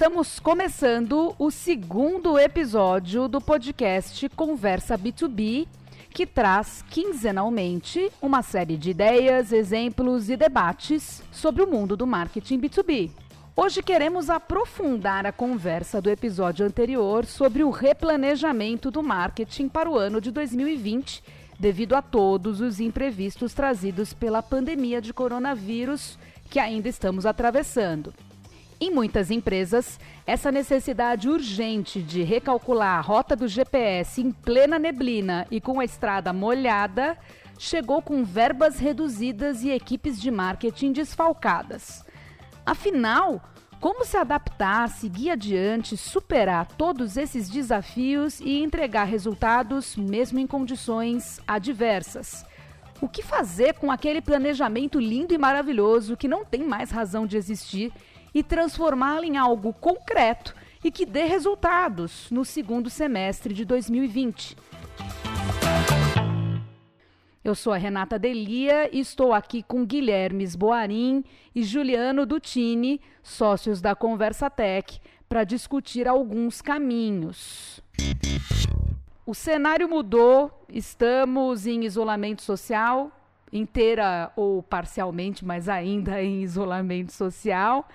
Estamos começando o segundo episódio do podcast Conversa B2B, que traz quinzenalmente uma série de ideias, exemplos e debates sobre o mundo do marketing B2B. Hoje queremos aprofundar a conversa do episódio anterior sobre o replanejamento do marketing para o ano de 2020, devido a todos os imprevistos trazidos pela pandemia de coronavírus que ainda estamos atravessando. Em muitas empresas, essa necessidade urgente de recalcular a rota do GPS em plena neblina e com a estrada molhada chegou com verbas reduzidas e equipes de marketing desfalcadas. Afinal, como se adaptar, seguir adiante, superar todos esses desafios e entregar resultados mesmo em condições adversas? O que fazer com aquele planejamento lindo e maravilhoso que não tem mais razão de existir e transformá-la em algo concreto e que dê resultados no segundo semestre de 2020. Eu sou a Renata Delia e estou aqui com Guilherme Boarim e Juliano Dutini, sócios da Conversa Tech, para discutir alguns caminhos. O cenário mudou, estamos em isolamento social, inteira ou parcialmente, mas ainda em isolamento social.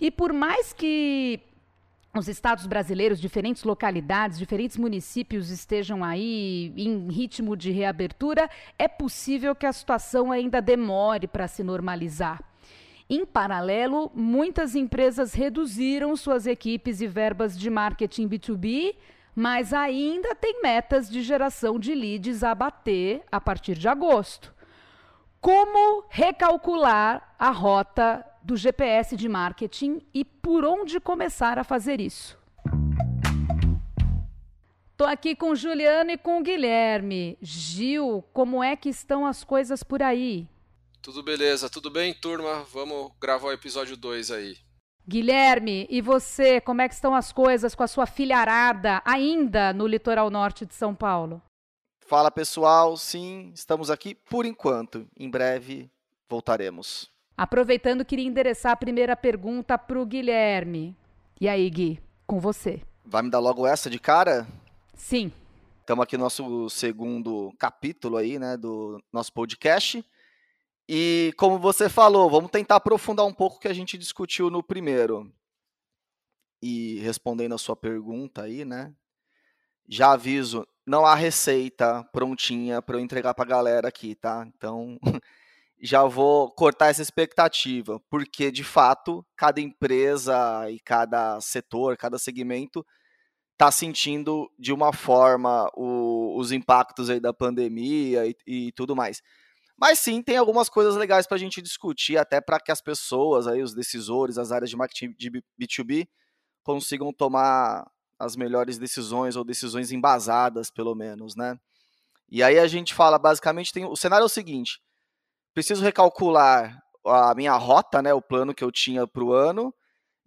E por mais que os estados brasileiros, diferentes localidades, diferentes municípios estejam aí em ritmo de reabertura, é possível que a situação ainda demore para se normalizar. Em paralelo, muitas empresas reduziram suas equipes e verbas de marketing B2B, mas ainda têm metas de geração de leads a bater a partir de agosto. Como recalcular a rota do GPS de marketing e por onde começar a fazer isso. Estou aqui com o Juliano e com o Guilherme. Gil, como é que estão as coisas por aí? Tudo beleza, tudo bem, turma? Vamos gravar o episódio 2 aí. Guilherme, e você, como é que estão as coisas com a sua filharada ainda no litoral norte de São Paulo? Fala pessoal, sim, estamos aqui por enquanto. Em breve voltaremos. Aproveitando, queria endereçar a primeira pergunta para o Guilherme. E aí, Gui, com você. Vai me dar logo essa de cara? Sim. Estamos aqui no nosso segundo capítulo aí, né, do nosso podcast. E como você falou, vamos tentar aprofundar um pouco o que a gente discutiu no primeiro. E respondendo a sua pergunta aí, né? Já aviso, não há receita prontinha para eu entregar para a galera aqui, tá? Então, já vou cortar essa expectativa, porque de fato cada empresa e cada setor, cada segmento está sentindo de uma forma o, os impactos aí da pandemia e, e, tudo mais. Mas sim, tem algumas coisas legais para a gente discutir, até para que as pessoas, aí, os decisores, as áreas de marketing de B2B, consigam tomar as melhores decisões ou decisões embasadas, pelo menos, né? E aí a gente fala, basicamente, tem o cenário é o seguinte: preciso recalcular a minha rota, né, o plano que eu tinha para o ano,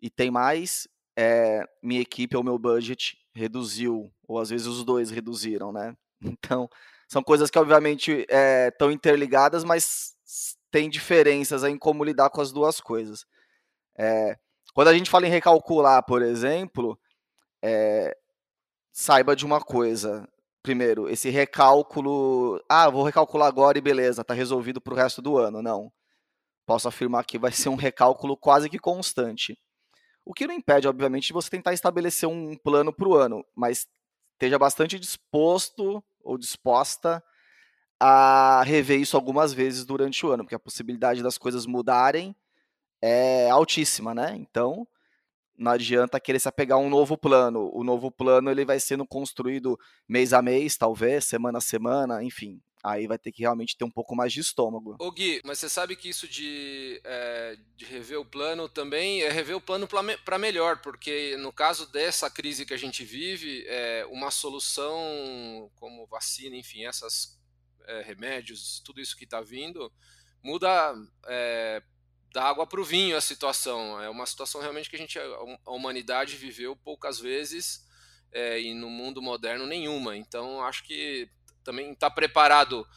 e tem mais, é, minha equipe ou meu budget reduziu, ou às vezes os dois reduziram, né? Então, são coisas que obviamente estão é, interligadas, mas tem diferenças em como lidar com as duas coisas. É, quando a gente fala em recalcular, por exemplo, é, saiba de uma coisa: primeiro, esse recálculo. Ah, vou recalcular agora e beleza, tá resolvido para o resto do ano. Não. Posso afirmar que vai ser um recálculo quase que constante. O que não impede, obviamente, de você tentar estabelecer um plano para o ano, mas esteja bastante disposto ou disposta a rever isso algumas vezes durante o ano, porque a possibilidade das coisas mudarem é altíssima, né? Então, não adianta querer se apegar a um novo plano. O novo plano ele vai sendo construído mês a mês, talvez, semana a semana, enfim. Aí vai ter que realmente ter um pouco mais de estômago. Ô Gui, mas você sabe que isso de, é, de rever o plano também é rever o plano para melhor, porque no caso dessa crise que a gente vive, é, uma solução como vacina, enfim, essas é, remédios, tudo isso que está vindo, muda é, da água para o vinho a situação. É uma situação realmente que a gente, a humanidade viveu poucas vezes é, e no mundo moderno nenhuma. Então acho que também está preparado,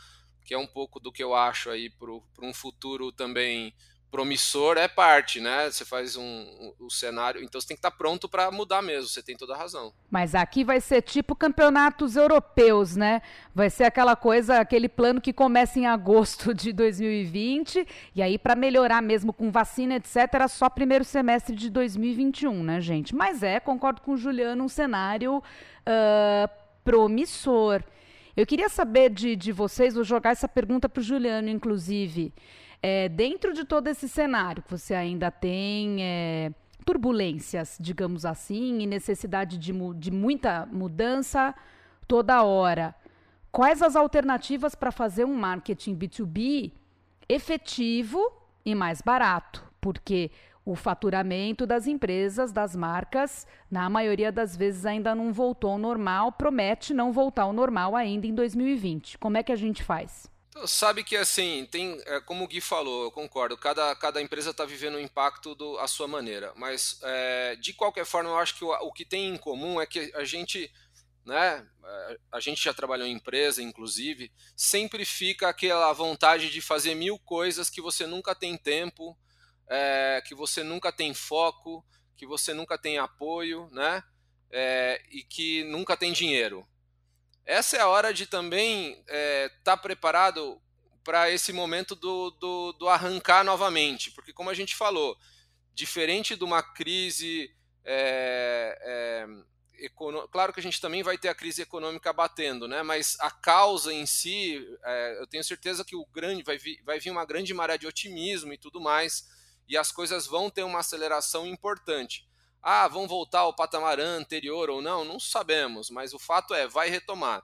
que é um pouco do que eu acho aí para um futuro também promissor é parte, né? Você faz um, um, um cenário, então você tem que estar tá pronto para mudar mesmo. Você tem toda a razão. Mas aqui vai ser tipo campeonatos europeus, né? Vai ser aquela coisa, aquele plano que começa em agosto de 2020 e aí para melhorar mesmo com vacina, etc, só primeiro semestre de 2021, né, gente? Mas é, concordo com o Juliano, um cenário uh, promissor. Eu queria saber de, de vocês, vou jogar essa pergunta para o Juliano, inclusive. É, dentro de todo esse cenário, que você ainda tem é, turbulências, digamos assim, e necessidade de, de muita mudança toda hora, quais as alternativas para fazer um marketing B2B efetivo e mais barato? Porque o faturamento das empresas, das marcas, na maioria das vezes ainda não voltou ao normal, promete não voltar ao normal ainda em 2020. Como é que a gente faz? Sabe que assim, tem, é, como o Gui falou, eu concordo, cada, cada empresa está vivendo o um impacto do, à sua maneira, mas é, de qualquer forma eu acho que o, o que tem em comum é que a gente, né, é, a gente já trabalhou em empresa, inclusive, sempre fica aquela vontade de fazer mil coisas que você nunca tem tempo, é, que você nunca tem foco, que você nunca tem apoio, né, é, e que nunca tem dinheiro. Essa é a hora de também estar é, tá preparado para esse momento do, do, do, arrancar novamente, porque como a gente falou, diferente de uma crise, é, é, claro que a gente também vai ter a crise econômica batendo, né? Mas a causa em si, é, eu tenho certeza que o grande vai vir, vai vir uma grande maré de otimismo e tudo mais, e as coisas vão ter uma aceleração importante. Ah, vão voltar ao patamar anterior ou não? Não sabemos, mas o fato é, vai retomar.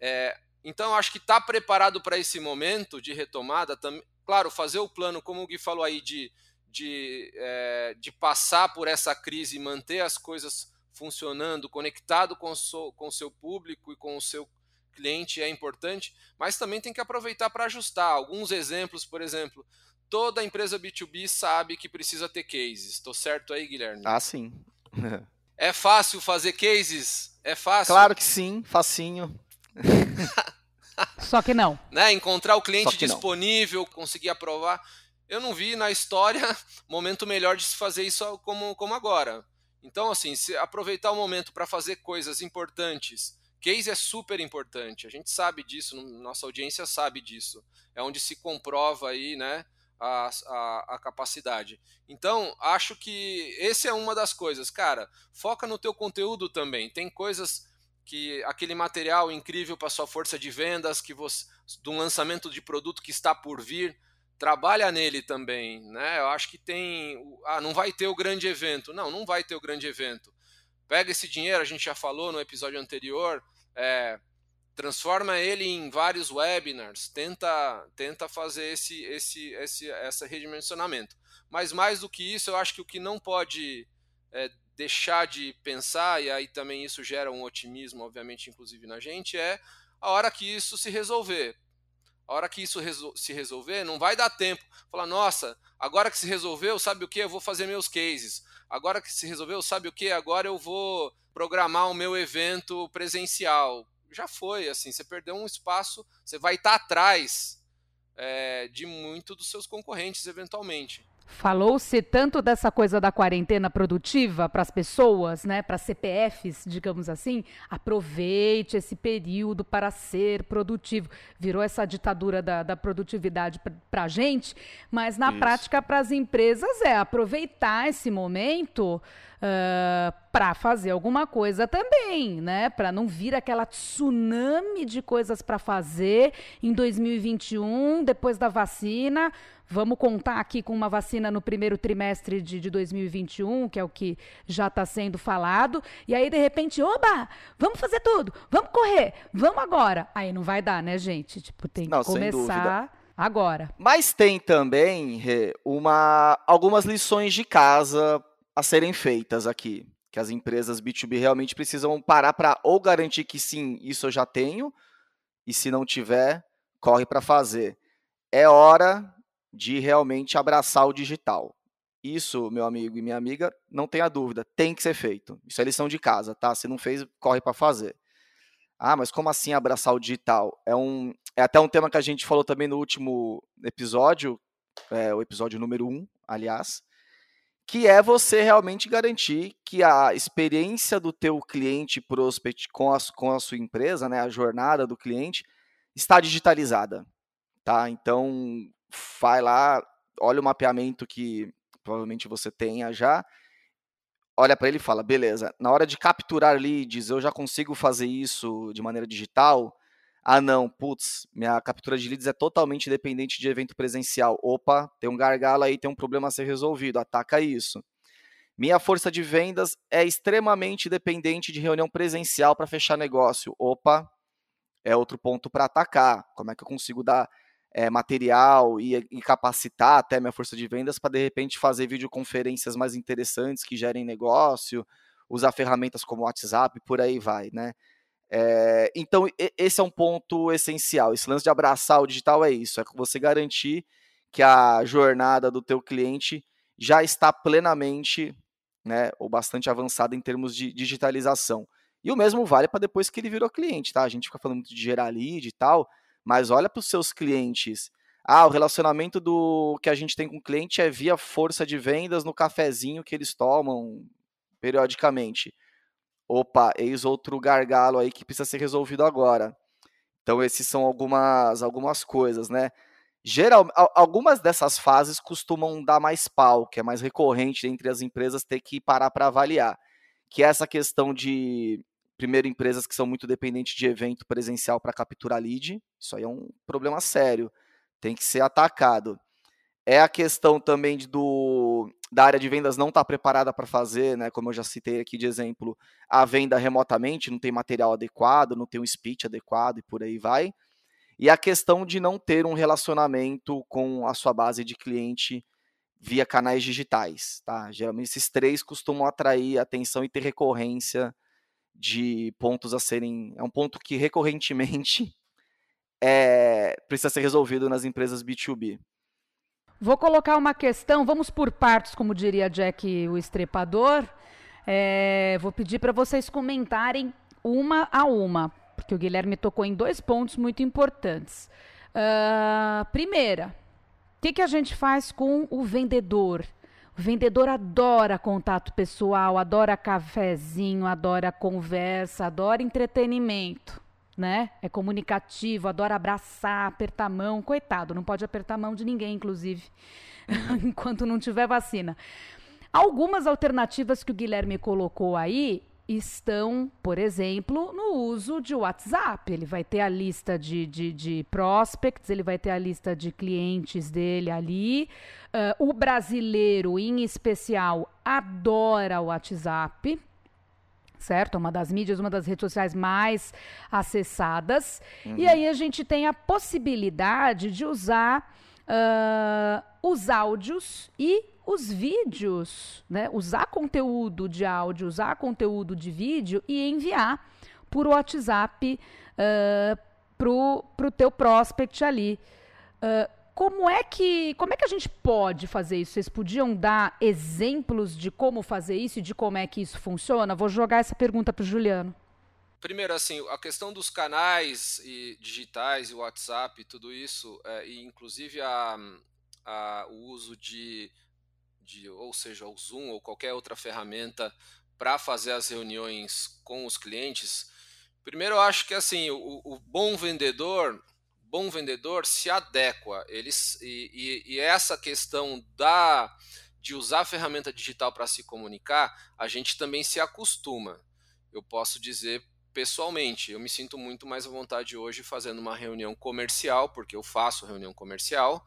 É, então, acho que está preparado para esse momento de retomada. Tam, claro, fazer o plano, como o Gui falou aí, de, de, é, de passar por essa crise e manter as coisas funcionando, conectado com o seu público e com o seu cliente é importante, mas também tem que aproveitar para ajustar. Alguns exemplos, por exemplo, toda empresa B2B sabe que precisa ter cases. Estou certo aí, Guilherme? Ah, sim. é fácil fazer cases? É fácil? Claro que sim, facinho. Só que não. Né? Encontrar o cliente disponível, não. conseguir aprovar. Eu não vi na história momento melhor de se fazer isso como, como agora. Então, assim, se aproveitar o momento para fazer coisas importantes. Case é super importante, a gente sabe disso, nossa audiência sabe disso. É onde se comprova aí, né? A, a, a, capacidade. Então, acho que esse é uma das coisas. Cara, foca no teu conteúdo também. Tem coisas que aquele material incrível para sua força de vendas, que você, de um lançamento de produto que está por vir, trabalha nele também, né? Eu acho que tem, ah, não vai ter o grande evento. Não, não vai ter o grande evento. Pega esse dinheiro, a gente já falou no episódio anterior, é, transforma ele em vários webinars, tenta, tenta fazer esse, esse, esse, esse redimensionamento. Mas mais do que isso, eu acho que o que não pode é, deixar de pensar, e aí também isso gera um otimismo, obviamente, inclusive na gente, é a hora que isso se resolver. A hora que isso resol se resolver, não vai dar tempo. Falar, nossa, agora que se resolveu, sabe o que? Eu vou fazer meus cases. Agora que se resolveu, sabe o que? Agora eu vou programar o meu evento presencial já foi, assim, você perdeu um espaço, você vai estar atrás é, de muito dos seus concorrentes, eventualmente. Falou-se tanto dessa coisa da quarentena produtiva para as pessoas, né, para CPFs, digamos assim. Aproveite esse período para ser produtivo. Virou essa ditadura da, da produtividade para a gente, mas na Isso. prática para as empresas é aproveitar esse momento uh, para fazer alguma coisa também, né? Para não vir aquela tsunami de coisas para fazer em 2021, depois da vacina. Vamos contar aqui com uma vacina no primeiro trimestre de, de 2021, que é o que já está sendo falado. E aí, de repente, oba, vamos fazer tudo, vamos correr, vamos agora. Aí não vai dar, né, gente? Tipo, tem que não, começar agora. Mas tem também uma, algumas lições de casa a serem feitas aqui. Que as empresas B2B realmente precisam parar para ou garantir que sim, isso eu já tenho, e se não tiver, corre para fazer. É hora de realmente abraçar o digital. Isso, meu amigo e minha amiga, não tenha dúvida, tem que ser feito. Isso é lição de casa, tá? Se não fez, corre para fazer. Ah, mas como assim abraçar o digital? É, um, é até um tema que a gente falou também no último episódio, é, o episódio número 1, um, aliás, que é você realmente garantir que a experiência do teu cliente prospect com a, com a sua empresa, né, a jornada do cliente, está digitalizada, tá? Então, vai lá, olha o mapeamento que provavelmente você tenha já, olha para ele e fala, beleza, na hora de capturar leads, eu já consigo fazer isso de maneira digital? Ah, não, putz, minha captura de leads é totalmente dependente de evento presencial. Opa, tem um gargalo aí, tem um problema a ser resolvido, ataca isso. Minha força de vendas é extremamente dependente de reunião presencial para fechar negócio. Opa, é outro ponto para atacar. Como é que eu consigo dar é, material e, e, capacitar até minha força de vendas para de repente fazer videoconferências mais interessantes que gerem negócio, usar ferramentas como WhatsApp, por aí vai, né? É, então, esse é um ponto essencial. Esse lance de abraçar o digital é isso, é você garantir que a jornada do teu cliente já está plenamente, né, ou bastante avançada em termos de digitalização. E o mesmo vale para depois que ele virou cliente, tá? A gente fica falando muito de gerar lead e tal, mas olha para os seus clientes. Ah, o relacionamento do que a gente tem com o cliente é via força de vendas no cafezinho que eles tomam periodicamente opa, eis outro gargalo aí que precisa ser resolvido agora. Então, esses são algumas, algumas coisas, né? Geral, algumas dessas fases costumam dar mais pau, que é mais recorrente entre as empresas ter que parar para avaliar, que é essa questão de, primeiro, empresas que são muito dependentes de evento presencial para capturar lead, isso aí é um problema sério, tem que ser atacado. É a questão também do, da área de vendas não estar tá preparada para fazer, né, como eu já citei aqui de exemplo, a venda remotamente, não tem material adequado, não tem um speech adequado e por aí vai. E a questão de não ter um relacionamento com a sua base de cliente via canais digitais, tá? Geralmente esses três costumam atrair atenção e ter recorrência de pontos a serem, é um ponto que recorrentemente é, precisa ser resolvido nas empresas B2B. Vou colocar uma questão, vamos por partes, como diria Jack o Estrepador. É, vou pedir para vocês comentarem uma a uma, porque o Guilherme tocou em dois pontos muito importantes. Uh, primeira, o que, que a gente faz com o vendedor? O vendedor adora contato pessoal, adora cafezinho, adora conversa, adora entretenimento né? É comunicativo, adora abraçar, apertar a mão. Coitado, não pode apertar a mão de ninguém, inclusive, enquanto não tiver vacina. Algumas alternativas que o Guilherme colocou aí estão, por exemplo, no uso de WhatsApp. Ele vai ter a lista de, de, de prospects, ele vai ter a lista de clientes dele ali. Uh, o brasileiro, em especial, adora o WhatsApp certo? É uma das mídias, uma das redes sociais mais acessadas. Uhum. E aí a gente tem a possibilidade de usar uh, os áudios e os vídeos, né? Usar conteúdo de áudio, usar conteúdo de vídeo e enviar por WhatsApp uh, pro, pro teu prospect ali. Uh, como é que como é que a gente pode fazer isso? Vocês podiam dar exemplos de como fazer isso e de como é que isso funciona? Vou jogar essa pergunta para o Juliano. Primeiro, assim, a questão dos canais e digitais e WhatsApp, tudo isso, é, e inclusive a, a, o uso de, de, ou seja, o Zoom ou qualquer outra ferramenta para fazer as reuniões com os clientes. Primeiro, eu acho que assim, o, o bom vendedor bom vendedor se adequa. Eles, e, e, e essa questão da de usar a ferramenta digital para se comunicar, a gente também se acostuma. Eu posso dizer pessoalmente, eu me sinto muito mais à vontade hoje fazendo uma reunião comercial, porque eu faço reunião comercial,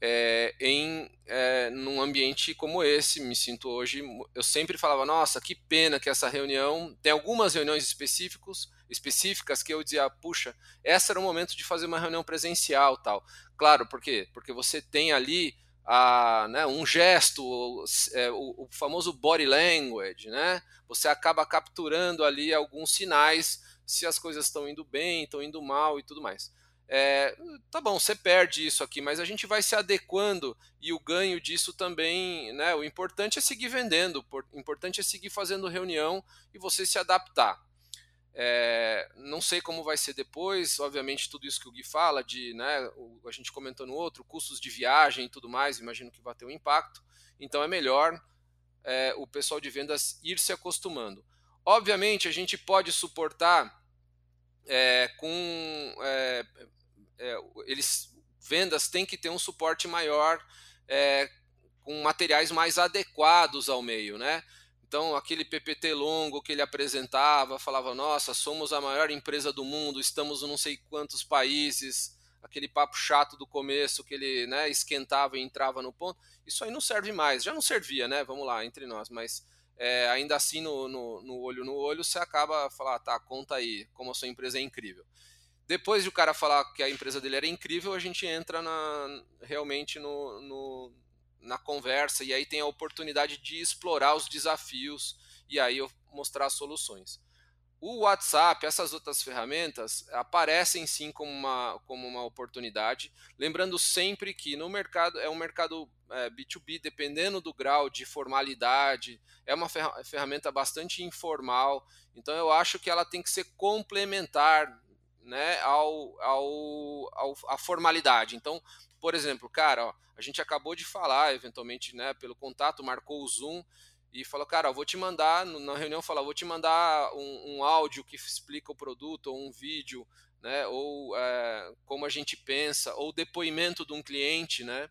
é, em é, num ambiente como esse. Me sinto hoje. Eu sempre falava, nossa, que pena que essa reunião. Tem algumas reuniões específicos específicas que eu dizia, puxa, esse era o momento de fazer uma reunião presencial tal. Claro, por quê? Porque você tem ali a, né, um gesto, o, é, o, famoso body language, né? Você acaba capturando ali alguns sinais se as coisas estão indo bem, estão indo mal e tudo mais. É, tá bom, você perde isso aqui, mas a gente vai se adequando e o ganho disso também, né? O importante é seguir vendendo, o importante é seguir fazendo reunião e você se adaptar. É, não sei como vai ser depois, obviamente tudo isso que o Gui fala, de, né, a gente comentou no outro, custos de viagem e tudo mais, imagino que vai ter um impacto, então é melhor é, o pessoal de vendas ir se acostumando. Obviamente a gente pode suportar é, com é, eles vendas têm que ter um suporte maior é, com materiais mais adequados ao meio, né? Então, aquele PPT longo que ele apresentava, falava: Nossa, somos a maior empresa do mundo, estamos em não sei quantos países. Aquele papo chato do começo que ele né, esquentava e entrava no ponto. Isso aí não serve mais. Já não servia, né? Vamos lá, entre nós. Mas é, ainda assim, no, no, no, olho no olho, você acaba falar: ah, tá, conta aí, como a sua empresa é incrível. Depois de o cara falar que a empresa dele era incrível, a gente entra na, realmente no, no na conversa e aí tem a oportunidade de explorar os desafios e aí eu mostrar soluções. O WhatsApp, essas outras ferramentas aparecem sim como uma, como uma oportunidade, lembrando sempre que no mercado é um mercado é, B2B, dependendo do grau de formalidade, é uma ferramenta bastante informal, então eu acho que ela tem que ser complementar né, ao, ao, ao, à formalidade. Então, por exemplo, cara, ó, a gente acabou de falar, eventualmente, né, pelo contato, marcou o Zoom e falou, cara, eu vou te mandar, na reunião falou, vou te mandar um, um, áudio que explica o produto, ou um vídeo, né, ou é, como a gente pensa, ou depoimento de um cliente, né,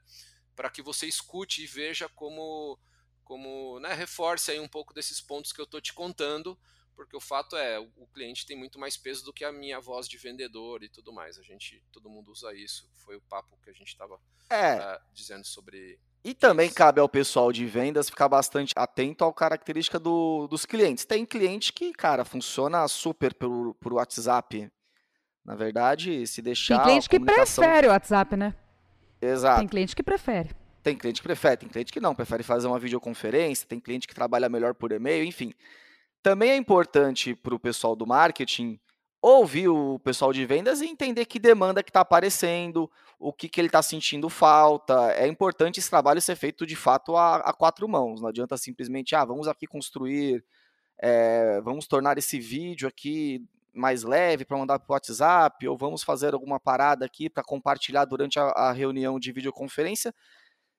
para que você escute e veja como, como né, reforce aí um pouco desses pontos que eu estou te contando, porque o fato é, o cliente tem muito mais peso do que a minha voz de vendedor e tudo mais. A gente, todo mundo usa isso. Foi o papo que a gente estava é. uh, dizendo sobre. E também isso. cabe ao pessoal de vendas ficar bastante atento à característica do, dos clientes. Tem cliente que, cara, funciona super por, por WhatsApp. Na verdade, se deixar. Tem cliente que prefere o WhatsApp, né? Exato. Tem cliente que prefere. Tem cliente que prefere, tem cliente que não, prefere fazer uma videoconferência, tem cliente que trabalha melhor por e-mail, enfim. Também é importante para o pessoal do marketing ouvir o pessoal de vendas e entender que demanda que está aparecendo, o que, que ele está sentindo falta. É importante esse trabalho ser feito de fato a, a quatro mãos. Não adianta simplesmente, ah, vamos aqui construir, é, vamos tornar esse vídeo aqui mais leve para mandar para o WhatsApp, ou vamos fazer alguma parada aqui para compartilhar durante a, a reunião de videoconferência,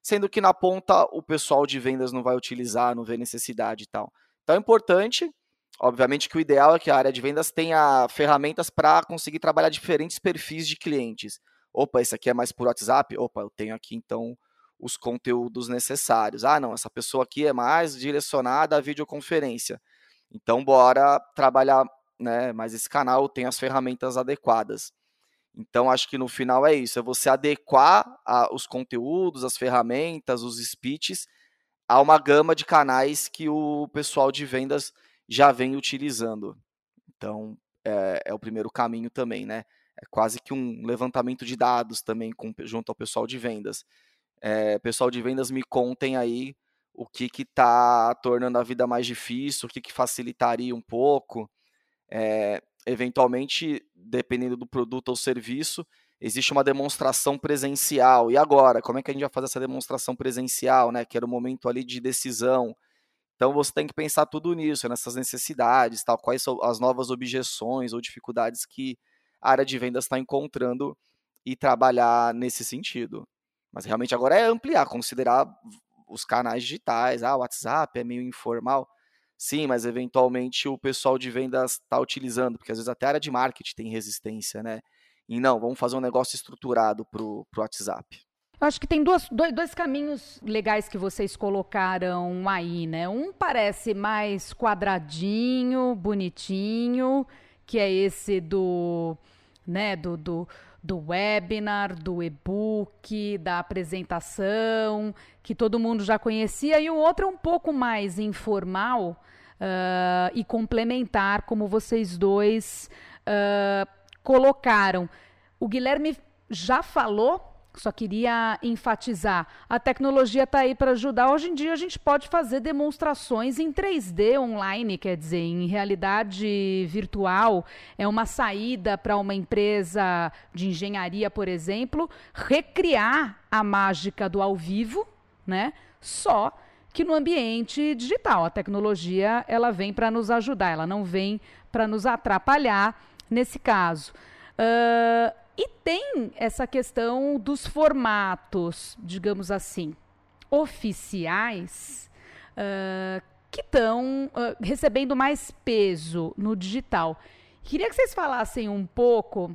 sendo que na ponta o pessoal de vendas não vai utilizar, não vê necessidade e tal. Então é importante, obviamente que o ideal é que a área de vendas tenha ferramentas para conseguir trabalhar diferentes perfis de clientes. Opa, esse aqui é mais por WhatsApp? Opa, eu tenho aqui então os conteúdos necessários. Ah, não, essa pessoa aqui é mais direcionada à videoconferência. Então, bora trabalhar, né? Mas esse canal tem as ferramentas adequadas. Então, acho que no final é isso: é você adequar a, os conteúdos, as ferramentas, os speeches há uma gama de canais que o pessoal de vendas já vem utilizando. Então, é, é o primeiro caminho também, né? É quase que um levantamento de dados também com, junto ao pessoal de vendas. É, pessoal de vendas, me contem aí o que está tornando a vida mais difícil, o que, que facilitaria um pouco. É, eventualmente, dependendo do produto ou serviço, existe uma demonstração presencial. E agora, como é que a gente vai fazer essa demonstração presencial, né? Que era o momento ali de decisão. Então você tem que pensar tudo nisso, nessas necessidades, tal, quais são as novas objeções ou dificuldades que a área de vendas está encontrando e trabalhar nesse sentido. Mas realmente agora é ampliar, considerar os canais digitais, ah, o WhatsApp é meio informal. Sim, mas eventualmente o pessoal de vendas está utilizando, porque às vezes até a área de marketing tem resistência, né? E não, vamos fazer um negócio estruturado para o WhatsApp. Eu acho que tem duas, dois, dois, caminhos legais que vocês colocaram aí, né? Um parece mais quadradinho, bonitinho, que é esse do, né, do, do, do webinar, do e-book, da apresentação, que todo mundo já conhecia, e o outro é um pouco mais informal uh, e complementar, como vocês dois uh, colocaram. O Guilherme já falou, só queria enfatizar. A tecnologia está aí para ajudar. Hoje em dia a gente pode fazer demonstrações em 3D online, quer dizer, em realidade virtual. É uma saída para uma empresa de engenharia, por exemplo, recriar a mágica do ao vivo, né? Só que no ambiente digital. A tecnologia ela vem para nos ajudar, ela não vem para nos atrapalhar nesse caso. Uh, e tem essa questão dos formatos, digamos assim, oficiais, uh, que estão uh, recebendo mais peso no digital. Queria que vocês falassem um pouco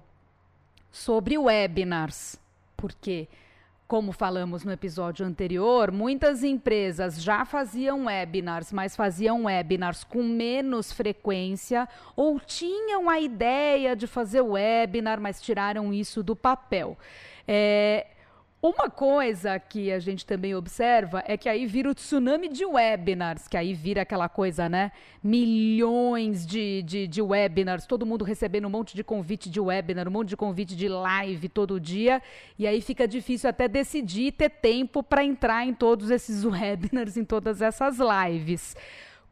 sobre webinars, porque como falamos no episódio anterior, muitas empresas já faziam webinars, mas faziam webinars com menos frequência ou tinham a ideia de fazer webinar, mas tiraram isso do papel. É, uma coisa que a gente também observa é que aí vira o tsunami de webinars, que aí vira aquela coisa, né? Milhões de, de, de, webinars, todo mundo recebendo um monte de convite de webinar, um monte de convite de live todo dia, e aí fica difícil até decidir ter tempo para entrar em todos esses webinars, em todas essas lives.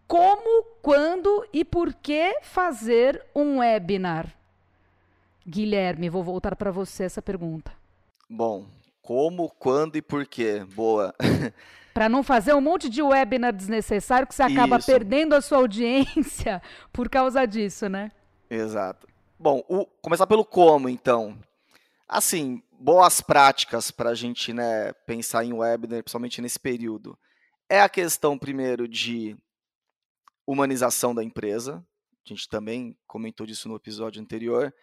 Como, quando e por que fazer um webinar? Guilherme, vou voltar para você essa pergunta. Bom, como, quando e por quê. Boa. Para não fazer um monte de webinar desnecessário que você acaba Isso. perdendo a sua audiência por causa disso, né? Exato. Bom, o, começar pelo como, então. Assim, boas práticas para a gente né, pensar em webinar, principalmente nesse período. É a questão, primeiro, de humanização da empresa. A gente também comentou disso no episódio anterior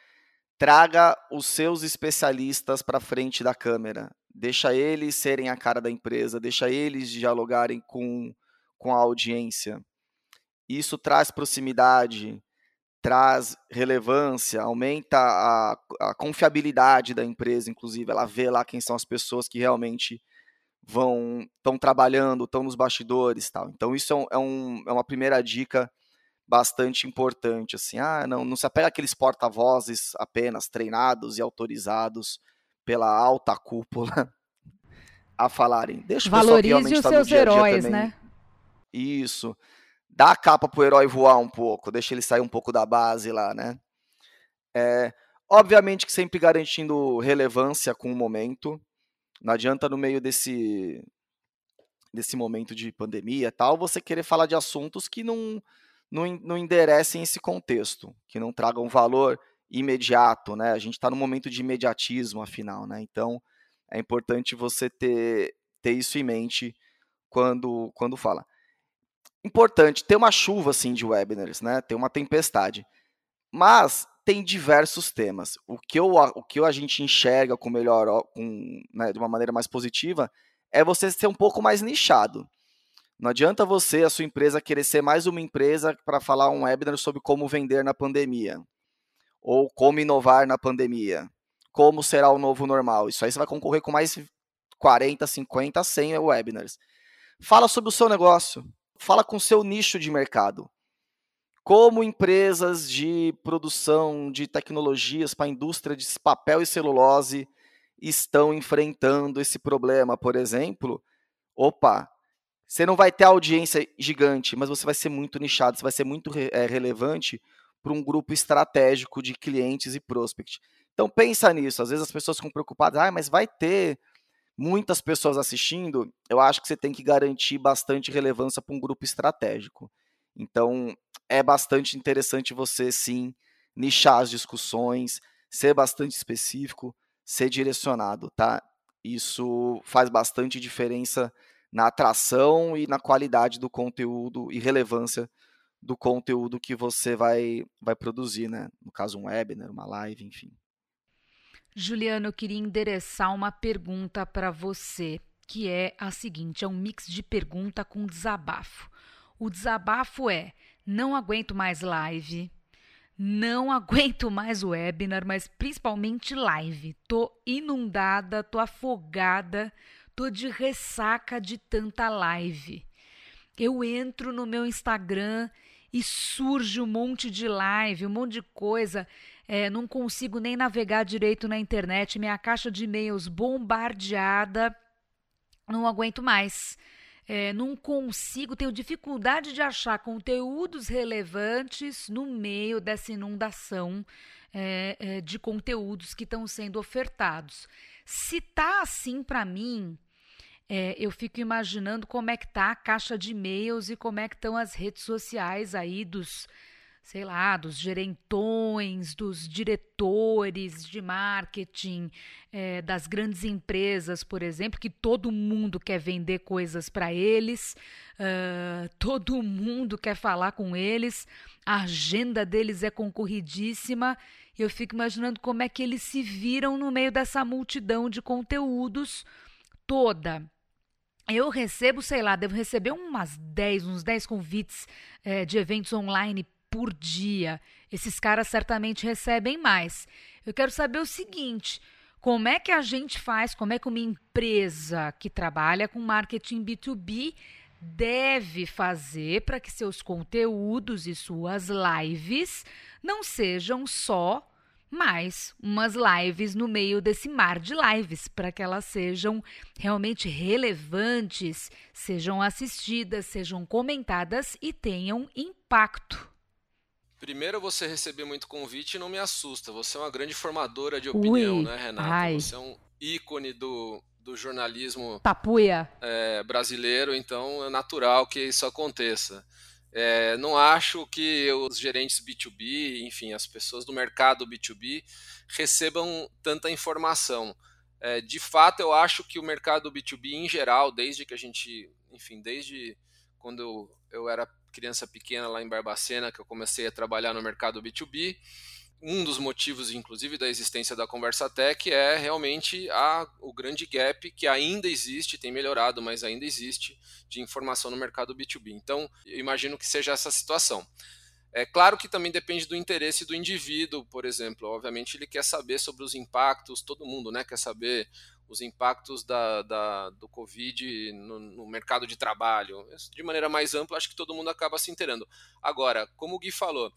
traga os seus especialistas para frente da câmera. Deixa eles serem a cara da empresa, deixa eles dialogarem com, com a audiência. Isso traz proximidade, traz relevância, aumenta a, a confiabilidade da empresa, inclusive. Ela vê lá quem são as pessoas que realmente vão estão trabalhando, estão nos bastidores, tal. Então isso é, um, é, é uma primeira dica bastante importante, assim, ah, não, não se apega aqueles porta-vozes apenas treinados e autorizados pela alta cúpula a falarem. Deixa o Valorize os tá seus heróis, né? Isso. Dá a capa pro herói voar um pouco, deixa ele sair um pouco da base lá, né? É, obviamente que sempre garantindo relevância com o momento. Não adianta no meio desse desse momento de pandemia tal, você querer falar de assuntos que não não, não enderecem esse contexto, que não tragam valor imediato, né? A gente está no momento de imediatismo, afinal, né? Então é importante você ter, ter isso em mente quando, quando fala. Importante, ter uma chuva assim de webinars, né? Ter uma tempestade. Mas tem diversos temas. O que, eu, o que a gente enxerga com melhor, com, né, de uma maneira mais positiva, é você ser um pouco mais nichado. Não adianta você, a sua empresa, querer ser mais uma empresa para falar um webinar sobre como vender na pandemia, ou como inovar na pandemia, como será o novo normal. Isso aí você vai concorrer com mais 40, 50, 100 webinars. Fala sobre o seu negócio, fala com o seu nicho de mercado. Como empresas de produção de tecnologias para a indústria de papel e celulose estão enfrentando esse problema, por exemplo. Opa, você não vai ter audiência gigante, mas você vai ser muito nichado, você vai ser muito é, relevante para um grupo estratégico de clientes e prospect. Então pensa nisso. Às vezes as pessoas ficam preocupadas, ah, mas vai ter muitas pessoas assistindo. Eu acho que você tem que garantir bastante relevância para um grupo estratégico. Então é bastante interessante você sim nichar as discussões, ser bastante específico, ser direcionado, tá? Isso faz bastante diferença na atração e na qualidade do conteúdo e relevância do conteúdo que você vai, vai produzir, né? No caso, um webinar, uma live, enfim. Juliano, eu queria endereçar uma pergunta para você, que é a seguinte: é um mix de pergunta com desabafo. O desabafo é: não aguento mais live, não aguento mais webinar, mas principalmente live. Tô inundada, tô afogada Tô de ressaca de tanta live. Eu entro no meu Instagram e surge um monte de live, um monte de coisa. É, não consigo nem navegar direito na internet, minha caixa de e-mails bombardeada. Não aguento mais. É, não consigo, tenho dificuldade de achar conteúdos relevantes no meio dessa inundação é, é, de conteúdos que estão sendo ofertados. Se tá assim para mim, é, eu fico imaginando como é que tá a caixa de e-mails e como é que estão as redes sociais aí dos, sei lá, dos gerentões, dos diretores de marketing, é, das grandes empresas, por exemplo, que todo mundo quer vender coisas para eles, uh, todo mundo quer falar com eles, a agenda deles é concorridíssima. Eu fico imaginando como é que eles se viram no meio dessa multidão de conteúdos toda eu recebo, sei lá, devo receber umas 10, uns 10 convites é, de eventos online por dia. Esses caras certamente recebem mais. Eu quero saber o seguinte: como é que a gente faz, como é que uma empresa que trabalha com marketing B2B deve fazer para que seus conteúdos e suas lives não sejam só mais umas lives no meio desse mar de lives, para que elas sejam realmente relevantes, sejam assistidas, sejam comentadas e tenham impacto. Primeiro, você receber muito convite não me assusta. Você é uma grande formadora de opinião, Ui, né, Renata? Ai. Você é um ícone do, do jornalismo. É, brasileiro, então é natural que isso aconteça. É, não acho que os gerentes B2B, enfim, as pessoas do mercado B2B recebam tanta informação. É, de fato, eu acho que o mercado B2B em geral, desde que a gente, enfim, desde quando eu, eu era criança pequena lá em Barbacena, que eu comecei a trabalhar no mercado B2B, um dos motivos, inclusive, da existência da Conversa Tech é realmente a, o grande gap que ainda existe, tem melhorado, mas ainda existe, de informação no mercado B2B. Então, imagino que seja essa situação. É claro que também depende do interesse do indivíduo, por exemplo. Obviamente, ele quer saber sobre os impactos, todo mundo né, quer saber os impactos da, da do Covid no, no, mercado de trabalho. De maneira mais ampla, acho que todo mundo acaba se inteirando. Agora, como o Gui falou,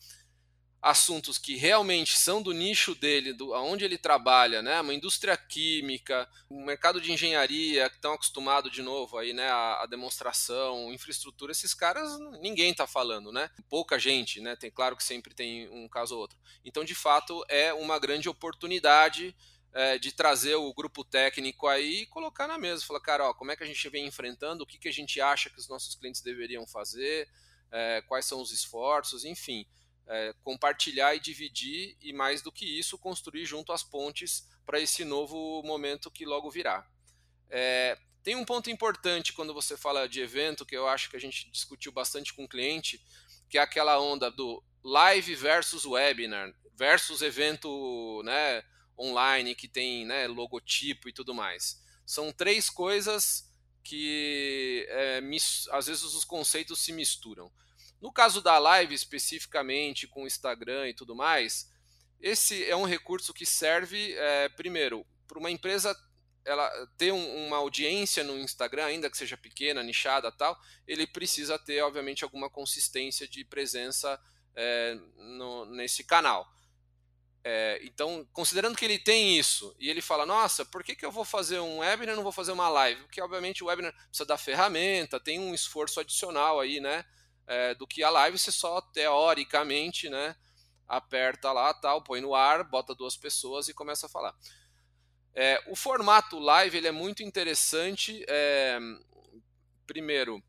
assuntos que realmente são do nicho dele, do aonde ele trabalha, né? Uma indústria química, um mercado de engenharia que estão acostumados de novo aí, né? A, a, demonstração, infraestrutura, esses caras ninguém está falando, né? Pouca gente, né? Tem claro que sempre tem um caso ou outro. Então, de fato, é uma grande oportunidade é, de trazer o grupo técnico aí e colocar na mesa, falar, cara, ó, como é que a gente vem enfrentando, o que, que a gente acha que os nossos clientes deveriam fazer, é, quais são os esforços, enfim é, compartilhar e dividir, e mais do que isso, construir junto as pontes para esse novo momento que logo virá. É, tem um ponto importante quando você fala de evento, que eu acho que a gente discutiu bastante com o cliente, que é aquela onda do live versus webinar, versus evento né, online que tem né, logotipo e tudo mais. São três coisas que é, às vezes os conceitos se misturam. No caso da live especificamente, com o Instagram e tudo mais, esse é um recurso que serve, é, primeiro, para uma empresa ela ter um, uma audiência no Instagram, ainda que seja pequena, nichada tal, ele precisa ter, obviamente, alguma consistência de presença é, no, nesse canal. É, então, considerando que ele tem isso, e ele fala, nossa, por que, que eu vou fazer um webinar e não vou fazer uma live? Porque, obviamente, o webinar precisa da ferramenta, tem um esforço adicional aí, né? É, do que a live, você só teoricamente, né, aperta lá, tal, põe no ar, bota duas pessoas e começa a falar. É, o formato live ele é muito interessante, é, primeiro,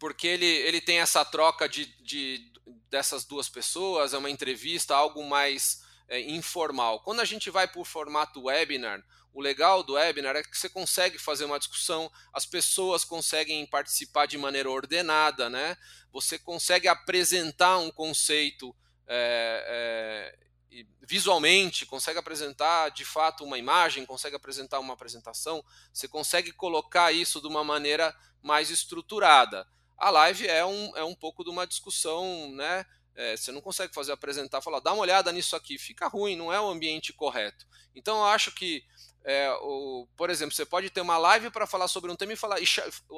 porque ele, ele tem essa troca de, de, dessas duas pessoas, é uma entrevista, algo mais é, informal. Quando a gente vai para o formato webinar, o legal do webinar é que você consegue fazer uma discussão, as pessoas conseguem participar de maneira ordenada, né? Você consegue apresentar um conceito é, é, visualmente, consegue apresentar de fato uma imagem, consegue apresentar uma apresentação, você consegue colocar isso de uma maneira mais estruturada. A live é um, é um pouco de uma discussão, né? É, você não consegue fazer apresentar, falar, dá uma olhada nisso aqui, fica ruim, não é o ambiente correto. Então eu acho que é, o, por exemplo, você pode ter uma live para falar sobre um tema e falar. E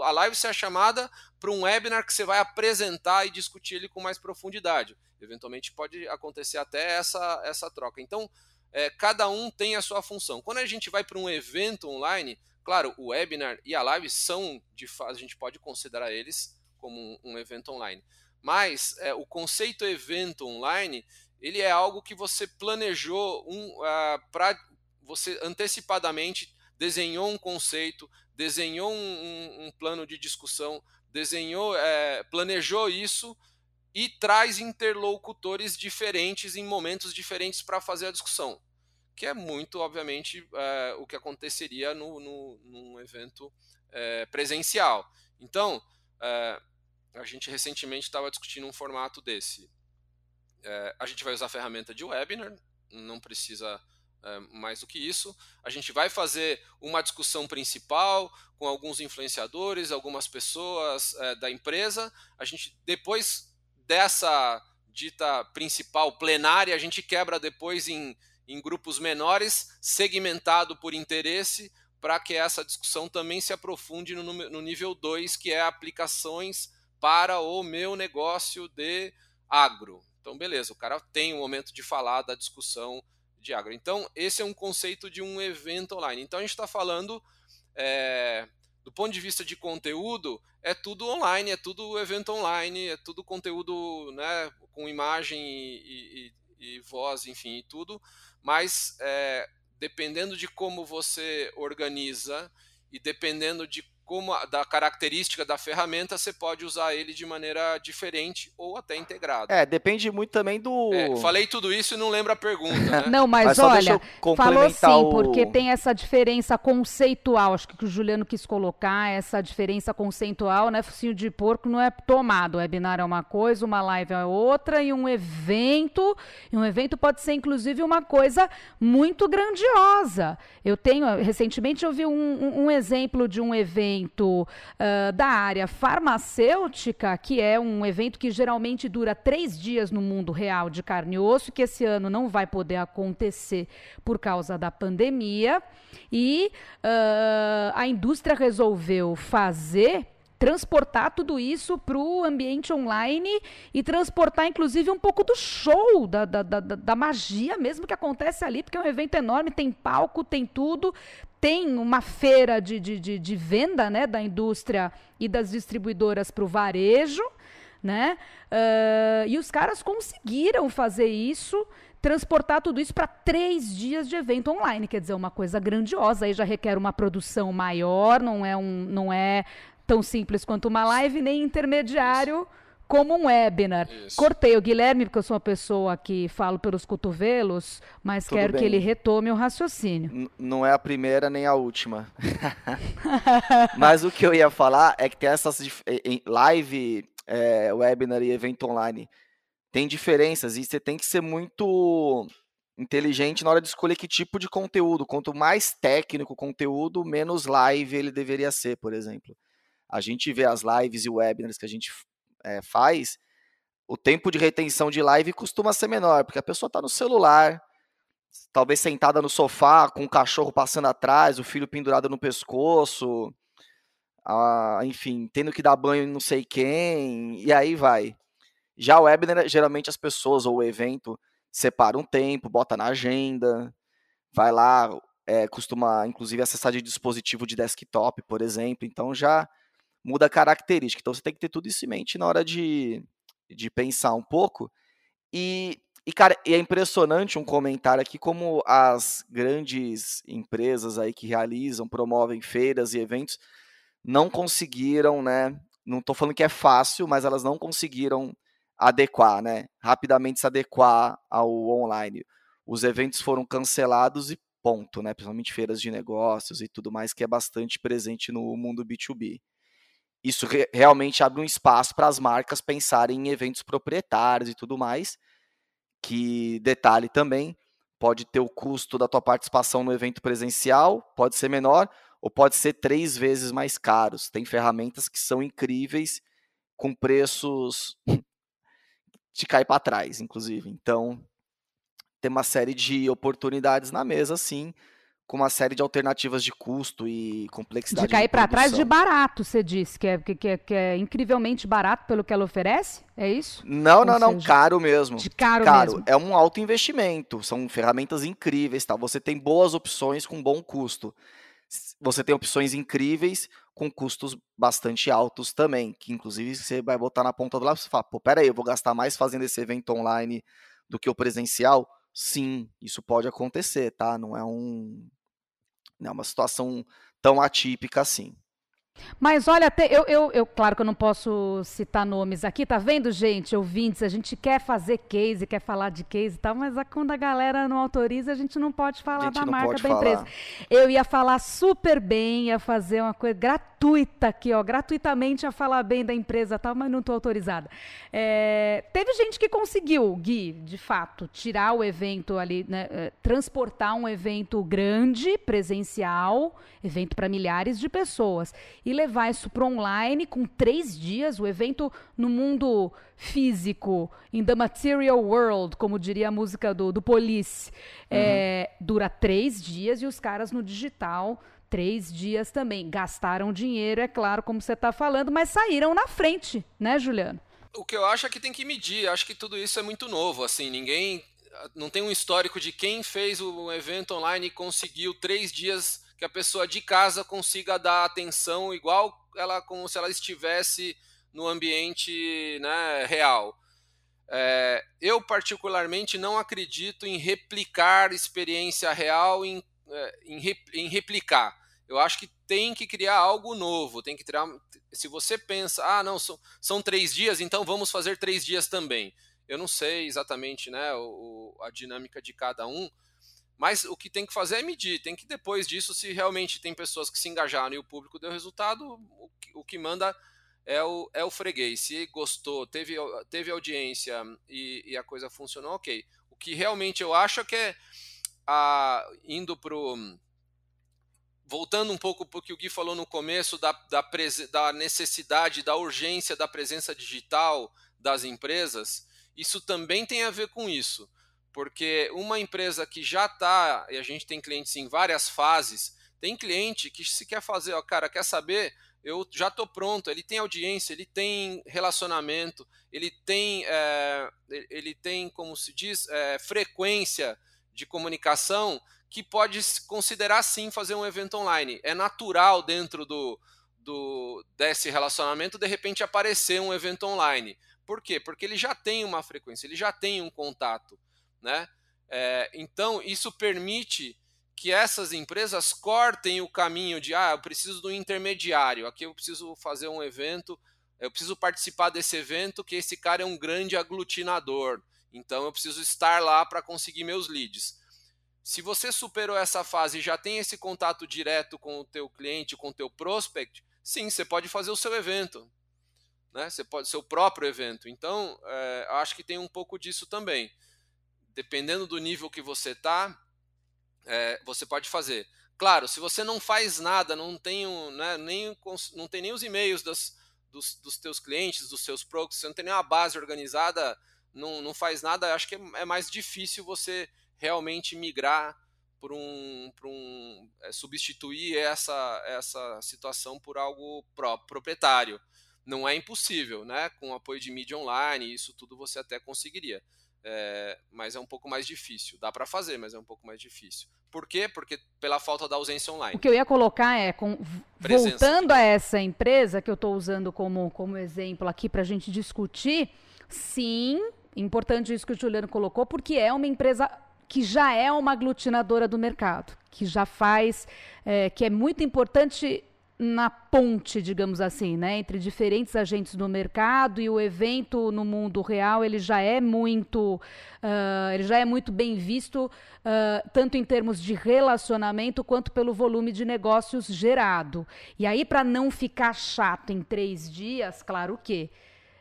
a live ser chamada para um webinar que você vai apresentar e discutir ele com mais profundidade. Eventualmente pode acontecer até essa, essa troca. Então, é, cada um tem a sua função. Quando a gente vai para um evento online, claro, o webinar e a live são, de a gente pode considerar eles como um, um evento online. Mas é, o conceito evento online ele é algo que você planejou um, uh, para você antecipadamente desenhou um conceito, desenhou um, um, plano de discussão, desenhou, é, planejou isso e traz interlocutores diferentes em momentos diferentes para fazer a discussão, que é muito, obviamente, é, o que aconteceria no, no, num evento é, presencial. Então, é, a gente recentemente estava discutindo um formato desse. É, a gente vai usar a ferramenta de webinar, não precisa mais do que isso. A gente vai fazer uma discussão principal com alguns influenciadores, algumas pessoas é, da empresa. A gente depois dessa dita principal plenária, a gente quebra depois em, em grupos menores, segmentado por interesse, para que essa discussão também se aprofunde no, no nível 2, que é aplicações para o meu negócio de agro. Então, beleza, o cara tem o um momento de falar da discussão de agro. Então, esse é um conceito de um evento online. Então, a gente está falando é, do ponto de vista de conteúdo, é tudo online, é tudo evento online, é tudo conteúdo né, com imagem e, e, e voz, enfim, e tudo. Mas é, dependendo de como você organiza e dependendo de como a, da característica da ferramenta, você pode usar ele de maneira diferente ou até integrado. É, depende muito também do. É, falei tudo isso e não lembro a pergunta. Né? não, mas, mas olha, falou sim, o... porque tem essa diferença conceitual. Acho que o Juliano quis colocar essa diferença conceitual, né? Focinho de porco não é tomado. O webinar é uma coisa, uma live é outra, e um evento. E um evento pode ser, inclusive, uma coisa muito grandiosa. Eu tenho, recentemente, eu vi um, um, um exemplo de um evento evento uh, da área farmacêutica, que é um evento que geralmente dura três dias no mundo real de carne e osso, que esse ano não vai poder acontecer por causa da pandemia. E uh, a indústria resolveu fazer transportar tudo isso para o ambiente online e transportar, inclusive, um pouco do show, da, da, da, da, magia mesmo que acontece ali, porque é um evento enorme, tem palco, tem tudo, tem uma feira de, de, de, de venda né, da indústria e das distribuidoras para o varejo, né? Uh, e os caras conseguiram fazer isso, transportar tudo isso para três dias de evento online, quer dizer, uma coisa grandiosa. Aí já requer uma produção maior, não é um, não é tão simples quanto uma live nem intermediário. Como um webinar. Isso. Cortei o Guilherme, porque eu sou uma pessoa que falo pelos cotovelos, mas Tudo quero bem. que ele retome o raciocínio. N não é a primeira nem a última. mas o que eu ia falar é que tem essas live, é, webinar e evento online. Tem diferenças e você tem que ser muito inteligente na hora de escolher que tipo de conteúdo. Quanto mais técnico o conteúdo, menos live ele deveria ser, por exemplo. A gente vê as lives e webinars que a gente é, faz, o tempo de retenção de live costuma ser menor, porque a pessoa está no celular, talvez sentada no sofá, com o cachorro passando atrás, o filho pendurado no pescoço, ah, enfim, tendo que dar banho em não sei quem, e aí vai. Já o webinar, geralmente as pessoas ou o evento separa um tempo, bota na agenda, vai lá, é, costuma inclusive acessar de dispositivo de desktop, por exemplo, então já muda a característica. Então você tem que ter tudo isso em mente na hora de, de pensar um pouco. E, e, cara, é impressionante um comentário aqui como as grandes empresas aí que realizam, promovem feiras e eventos não conseguiram, né? Não estou falando que é fácil, mas elas não conseguiram adequar, né? Rapidamente se adequar ao online. Os eventos foram cancelados e ponto, né? Principalmente feiras de negócios e tudo mais que é bastante presente no mundo B2B isso re realmente abre um espaço para as marcas pensarem em eventos proprietários e tudo mais. Que, detalhe também, pode ter o custo da tua participação no evento presencial, pode ser menor, ou pode ser três vezes mais caros. Tem ferramentas que são incríveis, com preços de cair para trás, inclusive. Então, tem uma série de oportunidades na mesa, sim, com uma série de alternativas de custo e complexidade. De cair para trás de barato, você disse, que é, que, é, que é incrivelmente barato pelo que ela oferece? É isso? Não, Ou não, seja, não, caro mesmo. De caro, caro mesmo. É um alto investimento, são ferramentas incríveis, tá? Você tem boas opções com bom custo. Você tem opções incríveis com custos bastante altos também, que inclusive você vai botar na ponta do lápis e fala, pô, peraí, eu vou gastar mais fazendo esse evento online do que o presencial? Sim, isso pode acontecer, tá? Não é um né? Uma situação tão atípica assim. Mas olha, até eu, eu, eu, claro que eu não posso citar nomes aqui, tá vendo, gente, ouvintes? A gente quer fazer case, quer falar de case e tal, mas quando a galera não autoriza, a gente não pode falar da marca da falar. empresa. Eu ia falar super bem, ia fazer uma coisa gratuita aqui, ó, gratuitamente a falar bem da empresa tal, mas não estou autorizada. É, teve gente que conseguiu, Gui, de fato, tirar o evento ali, né, é, transportar um evento grande, presencial, evento para milhares de pessoas e levar isso para online com três dias, o evento no mundo físico, in the material world, como diria a música do, do Police, uhum. é, dura três dias e os caras no digital três dias também. Gastaram dinheiro, é claro, como você está falando, mas saíram na frente, né, Juliano? O que eu acho é que tem que medir. Acho que tudo isso é muito novo. Assim, ninguém não tem um histórico de quem fez o evento online e conseguiu três dias que a pessoa de casa consiga dar atenção igual ela como se ela estivesse no ambiente né, real. É, eu particularmente não acredito em replicar experiência real em, é, em, em, replicar. Eu acho que tem que criar algo novo, tem que criar. Se você pensa, ah, não, são, são três dias, então vamos fazer três dias também. Eu não sei exatamente né, o, a dinâmica de cada um, mas o que tem que fazer é medir, tem que depois disso, se realmente tem pessoas que se engajaram e o público deu resultado, o que, o que manda é o, é o freguês. Se gostou, teve, teve audiência e, e a coisa funcionou, ok. O que realmente eu acho é que é a, indo para voltando um pouco para o que o Gui falou no começo da, da, da, necessidade, da urgência da presença digital das empresas, isso também tem a ver com isso porque uma empresa que já está, e a gente tem clientes em várias fases, tem cliente que se quer fazer, ó, cara, quer saber, eu já estou pronto, ele tem audiência, ele tem relacionamento, ele tem, é, ele tem como se diz, é, frequência de comunicação que pode considerar sim fazer um evento online. É natural dentro do, do desse relacionamento de repente aparecer um evento online. Por quê? Porque ele já tem uma frequência, ele já tem um contato né? É, então, isso permite que essas empresas cortem o caminho de, ah, eu preciso do intermediário, aqui eu preciso fazer um evento, eu preciso participar desse evento, que esse cara é um grande aglutinador, então eu preciso estar lá para conseguir meus leads. Se você superou essa fase e já tem esse contato direto com o teu cliente, com o teu prospect, sim, você pode fazer o seu evento, né? Você pode seu próprio evento. Então, é, acho que tem um pouco disso também dependendo do nível que você está, é, você pode fazer. Claro, se você não faz nada, não tem, né, nem, não tem nem os e-mails das, dos, dos teus clientes, dos seus procs, você não tem nenhuma base organizada, não, não faz nada, acho que é, é mais difícil você realmente migrar por um, por um é, substituir essa, essa situação por algo próprio, proprietário. Não é impossível, né? Com apoio de mídia online, isso tudo você até conseguiria. É, mas é um pouco mais difícil. Dá para fazer, mas é um pouco mais difícil. Por quê? Porque pela falta da ausência online. O que eu ia colocar é, com, voltando a essa empresa que eu estou usando como, como exemplo aqui para a gente discutir, sim, importante isso que o Juliano colocou, porque é uma empresa que já é uma aglutinadora do mercado, que já faz, é, que é muito importante na ponte, digamos assim, né, entre diferentes agentes do mercado e o evento no mundo real ele já é muito, uh, ele já é muito bem visto uh, tanto em termos de relacionamento quanto pelo volume de negócios gerado. E aí para não ficar chato em três dias, claro que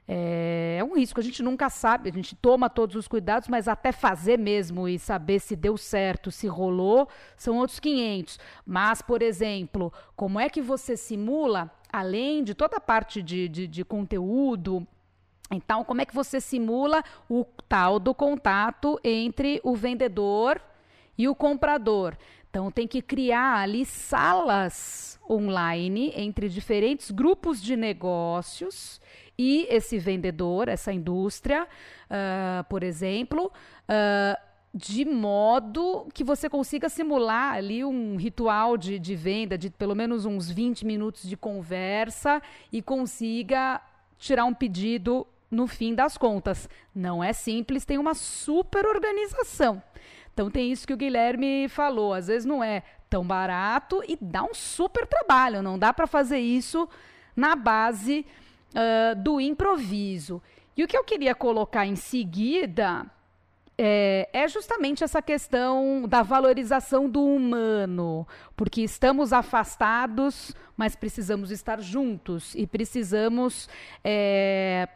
é, é um risco, a gente nunca sabe, a gente toma todos os cuidados, mas até fazer mesmo e saber se deu certo, se rolou, são outros 500. Mas, por exemplo, como é que você simula, além de toda a parte de, de, de conteúdo, então, como é que você simula o tal do contato entre o vendedor e o comprador? Então, tem que criar ali salas online entre diferentes grupos de negócios e esse vendedor, essa indústria, uh, por exemplo, uh, de modo que você consiga simular ali um ritual de, de venda de pelo menos uns 20 minutos de conversa e consiga tirar um pedido no fim das contas. Não é simples, tem uma super organização. Então tem isso que o Guilherme falou. Às vezes não é tão barato e dá um super trabalho. Não dá para fazer isso na base uh, do improviso. E o que eu queria colocar em seguida é, é, justamente essa questão da valorização do humano, porque estamos afastados, mas precisamos estar juntos e precisamos é,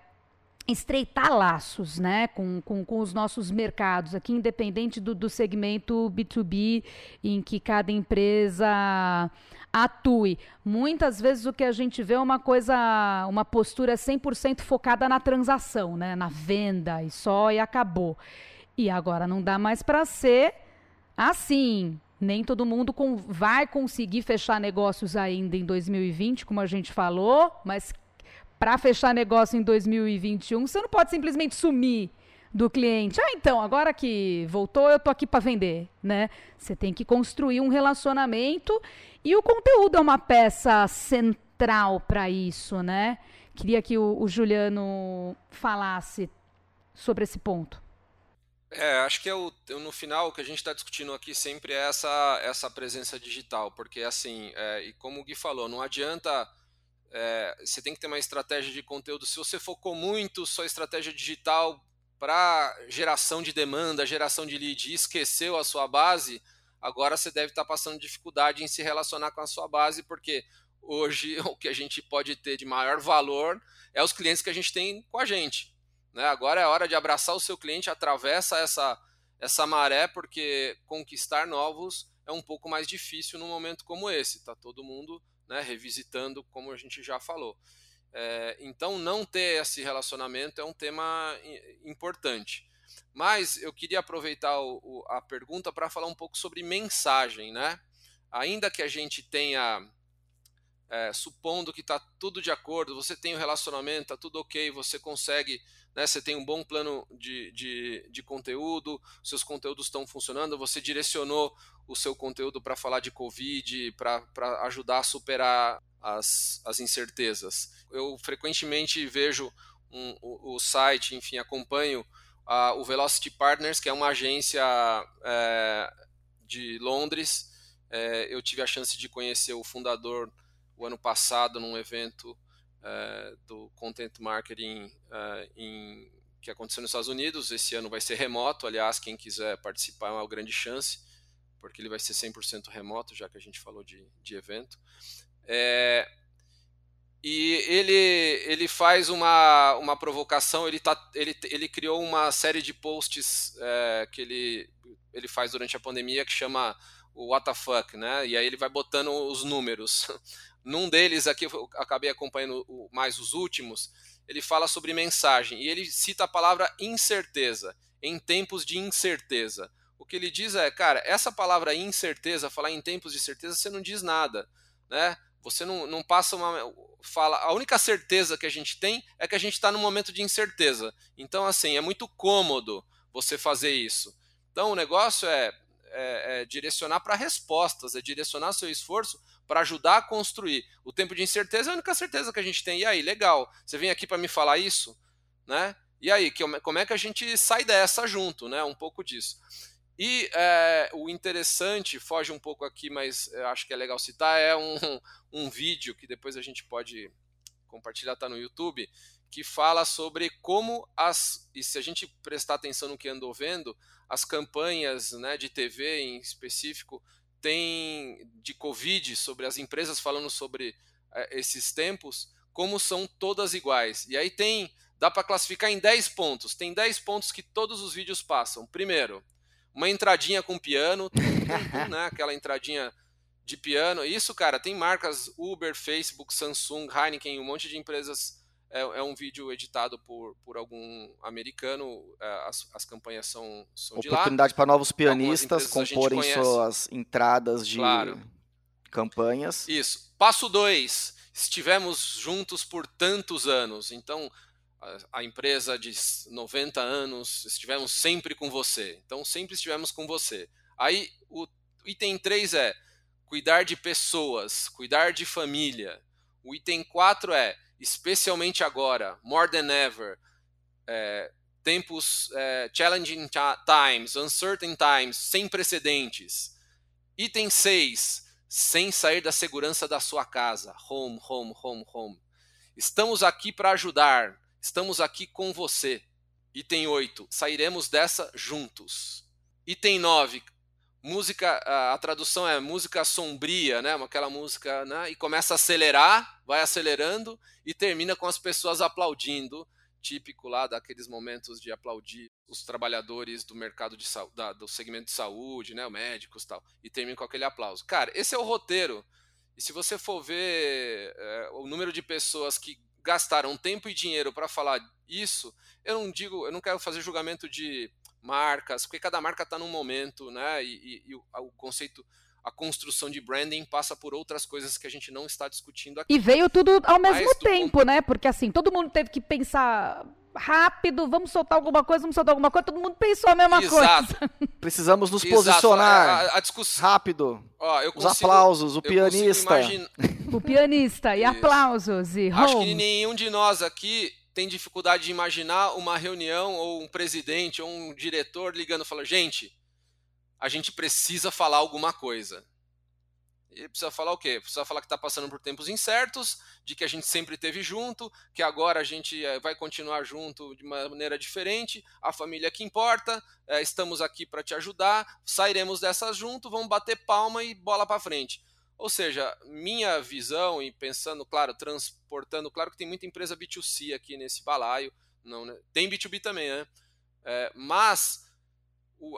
estreitar laços né, com, com, com, os nossos mercados, aqui independente do, do segmento B2B em que cada empresa atue. Muitas vezes o que a gente vê é uma coisa, uma postura 100% focada na transação, né, na venda e só e acabou. E agora não dá mais para ser assim. Nem todo mundo com, vai conseguir fechar negócios ainda em 2020, como a gente falou, mas para fechar negócio em 2021, você não pode simplesmente sumir do cliente. Ah, então, agora que voltou, eu tô aqui para vender, né? Você tem que construir um relacionamento e o conteúdo é uma peça central para isso, né? Queria que o, o Juliano falasse sobre esse ponto. É, acho que é o, no final o que a gente está discutindo aqui sempre é essa, essa presença digital, porque assim, é, e como o Gui falou, não adianta é, você tem que ter uma estratégia de conteúdo. Se você focou muito sua estratégia digital para geração de demanda, geração de lead e esqueceu a sua base, agora você deve estar tá passando dificuldade em se relacionar com a sua base, porque hoje o que a gente pode ter de maior valor é os clientes que a gente tem com a gente. Né? Agora é hora de abraçar o seu cliente, atravessa essa, essa maré, porque conquistar novos é um pouco mais difícil num momento como esse. Tá todo mundo né, revisitando, como a gente já falou. É, então, não ter esse relacionamento é um tema importante. Mas eu queria aproveitar o, o, a pergunta para falar um pouco sobre mensagem, né? Ainda que a gente tenha, é, supondo que está tudo de acordo, você tem o um relacionamento, está tudo ok, você consegue, né, você tem um bom plano de, de, de conteúdo, seus conteúdos estão funcionando, você direcionou o seu conteúdo para falar de Covid, para ajudar a superar as, as incertezas. Eu frequentemente vejo um, o, o, site, enfim, acompanho uh, o Velocity Partners, que é uma agência é, de Londres. É, eu tive a chance de conhecer o fundador o ano passado num evento é, do Content Marketing é, em, que aconteceu nos Estados Unidos. Esse ano vai ser remoto, aliás, quem quiser participar é uma grande chance porque ele vai ser 100% remoto, já que a gente falou de, de evento. É, e ele, ele faz uma, uma provocação, ele, tá, ele, ele criou uma série de posts é, que ele, ele faz durante a pandemia que chama o WTF, né? E aí ele vai botando os números. Num deles, aqui eu acabei acompanhando mais os últimos, ele fala sobre mensagem e ele cita a palavra incerteza, em tempos de incerteza o que ele diz é, cara, essa palavra incerteza, falar em tempos de certeza, você não diz nada, né? Você não, não passa uma. Fala, a única certeza que a gente tem é que a gente está num momento de incerteza. Então, assim, é muito cômodo você fazer isso. Então, o negócio é, é, é direcionar para respostas, é direcionar seu esforço para ajudar a construir. O tempo de incerteza é a única certeza que a gente tem. E aí, legal, você vem aqui para me falar isso, né? E aí, como é que a gente sai dessa junto, né? Um pouco disso. E é, o interessante, foge um pouco aqui, mas acho que é legal citar, é um, um vídeo que depois a gente pode compartilhar, tá no YouTube, que fala sobre como as. E se a gente prestar atenção no que andou vendo, as campanhas né, de TV em específico tem de Covid, sobre as empresas falando sobre é, esses tempos, como são todas iguais. E aí tem. Dá para classificar em 10 pontos. Tem 10 pontos que todos os vídeos passam. Primeiro, uma entradinha com piano, né? Aquela entradinha de piano. Isso, cara, tem marcas Uber, Facebook, Samsung, Heineken, um monte de empresas. É, é um vídeo editado por, por algum americano. É, as, as campanhas são, são Oportunidade para novos pianistas comporem suas entradas de claro. campanhas. Isso. Passo 2. Estivemos juntos por tantos anos. Então, a, empresa de 90 anos, estivemos sempre com você. Então, sempre estivemos com você. Aí, o item 3 é cuidar de pessoas, cuidar de família. O item 4 é especialmente agora, more than ever, é, tempos é, challenging times, uncertain times, sem precedentes. Item 6. Sem sair da segurança da sua casa. Home, home, home, home. Estamos aqui para ajudar. Estamos aqui com você. Item 8. Sairemos dessa juntos. Item 9. Música, a tradução é música sombria, né? Aquela música, né? E começa a acelerar, vai acelerando e termina com as pessoas aplaudindo típico lá daqueles momentos de aplaudir os trabalhadores do mercado de da, do segmento de saúde, né, médicos tal, e termina com aquele aplauso. Cara, esse é o roteiro. E se você for ver é, o número de pessoas que gastaram tempo e dinheiro para falar isso, eu não digo, eu não quero fazer julgamento de marcas, porque cada marca está num momento, né? E, e, e o, o, conceito a construção de branding passa por outras coisas que a gente não está discutindo aqui. E veio tudo ao mesmo tempo, ponto... né? Porque assim, todo mundo teve que pensar rápido, vamos soltar alguma coisa, vamos soltar alguma coisa, todo mundo pensou a mesma Exato. coisa. Precisamos nos Exato. posicionar a, a, a discuss... rápido. Ó, consigo, Os aplausos, o pianista. Imagine... O pianista, e Isso. aplausos, e home. Acho que nenhum de nós aqui tem dificuldade de imaginar uma reunião ou um presidente ou um diretor ligando e falando, gente, a gente precisa falar alguma coisa. E precisa falar o quê? Precisa falar que está passando por tempos incertos, de que a gente sempre esteve junto, que agora a gente eh, vai continuar junto de uma maneira diferente, a família que importa, é, estamos aqui para te ajudar, sairemos dessa junto, vamos bater palma e bola para frente. Ou seja, minha visão e pensando, claro, transportando, claro que tem muita empresa B2C aqui nesse balaio, não, né? tem B2B também, né? É, mas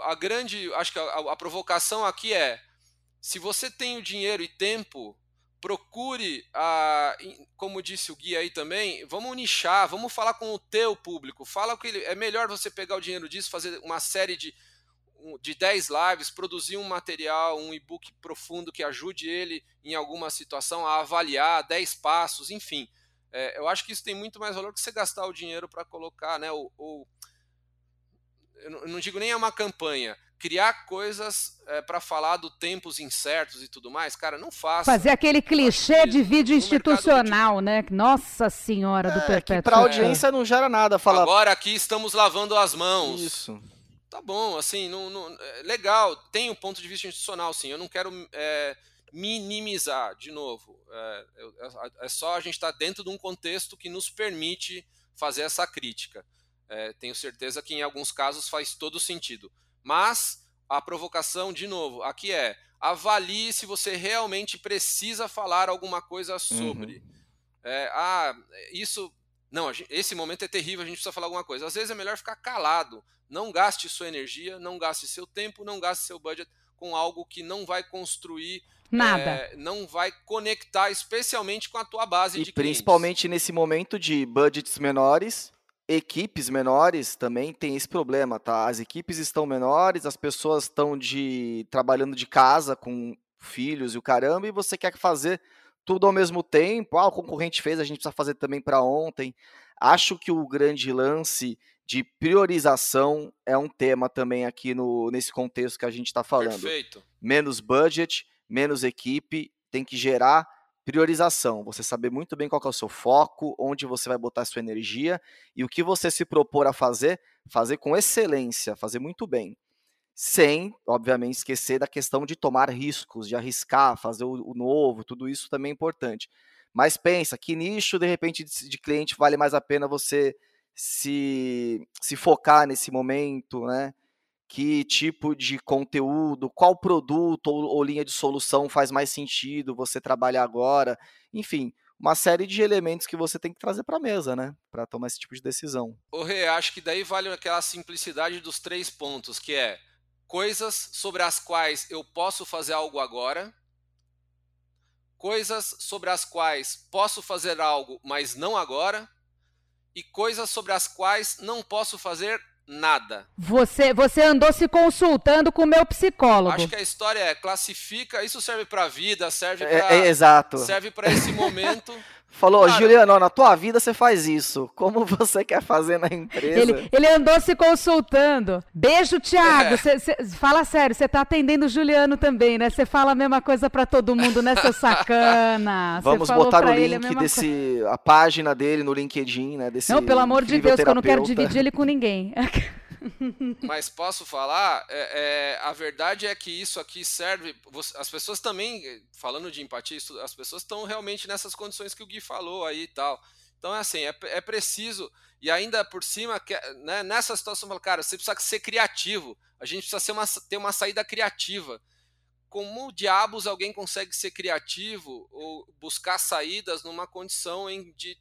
a grande, acho que a, a, provocação aqui é, se você tem o dinheiro e tempo, procure, a, como disse o guia aí também, vamos nichar, vamos falar com o teu público, fala que ele, é melhor você pegar o dinheiro disso, fazer uma série de de 10 lives, produzir um material, um e-book profundo que ajude ele em alguma situação a avaliar 10 passos, enfim. É, eu acho que isso tem muito mais valor que você gastar o dinheiro para colocar, né, ou, ou eu não digo nem é uma campanha, criar coisas é, para falar do tempos incertos e tudo mais, cara, não faça. Fazer aquele clichê de vídeo institucional, né? Nossa senhora do é, perpétuo. Para audiência não gera nada falar. Agora aqui estamos lavando as mãos. Isso. Tá bom, assim, não, não é legal. Tem um ponto de vista institucional, sim. Eu não quero é, minimizar, de novo. É, é, é só a gente estar tá dentro de um contexto que nos permite fazer essa crítica. É, tenho certeza que em alguns casos faz todo sentido. Mas a provocação, de novo, aqui é avalie se você realmente precisa falar alguma coisa sobre. Uhum. É, ah, isso. Não, esse momento é terrível, a gente precisa falar alguma coisa. Às vezes é melhor ficar calado. Não gaste sua energia, não gaste seu tempo, não gaste seu budget com algo que não vai construir Nada. É, não vai conectar especialmente com a tua base e de clientes. principalmente nesse momento de budgets menores, equipes menores também tem esse problema, tá? As equipes estão menores, as pessoas estão de trabalhando de casa com filhos e o caramba, e você quer fazer tudo ao mesmo tempo. Ah, o concorrente fez, a gente precisa fazer também para ontem. Acho que o grande lance de priorização é um tema também aqui no, nesse contexto que a gente está falando. Perfeito. Menos budget, menos equipe, tem que gerar priorização, você saber muito bem qual é o seu foco, onde você vai botar a sua energia e o que você se propor a fazer, fazer com excelência, fazer muito bem. Sem, obviamente, esquecer da questão de tomar riscos, de arriscar, fazer o, novo, tudo isso também é importante. Mas pensa, que nicho, de repente, de cliente vale mais a pena você se, se focar nesse momento, né? Que tipo de conteúdo, qual produto ou, ou, linha de solução faz mais sentido você trabalhar agora, enfim, uma série de elementos que você tem que trazer para a mesa, né, para tomar esse tipo de decisão. O Rê, acho que daí vale aquela simplicidade dos três pontos, que é coisas sobre as quais eu posso fazer algo agora, coisas sobre as quais posso fazer algo, mas não agora, e coisas sobre as quais não posso fazer nada. Você, você andou se consultando com o meu psicólogo. Acho que a história é classifica, isso serve para a vida, serve para é, é, exato. serve para esse momento. Falou, Cara, Juliano, na tua vida você faz isso. Como você quer fazer na empresa? Ele, ele andou se consultando. Beijo, Thiago. É. Cê, cê, fala sério, você tá atendendo o Juliano também, né? Você fala a mesma coisa para todo mundo, né, seu sacana? Vvamos botar o link a desse, a página dele no LinkedIn, né? Desse não, pelo amor de Deus, que eu não quero dividir ele com ninguém. mas posso falar, é, é, a verdade é que isso aqui serve. As pessoas também, falando de empatia, as pessoas estão realmente nessas condições que o Gui falou aí e tal. Então é assim, é, é preciso, e ainda por cima, né, nessa situação, cara, você precisa ser criativo. A gente precisa ser uma, ter uma saída criativa. Como diabos alguém consegue ser criativo ou buscar saídas numa condição em, de,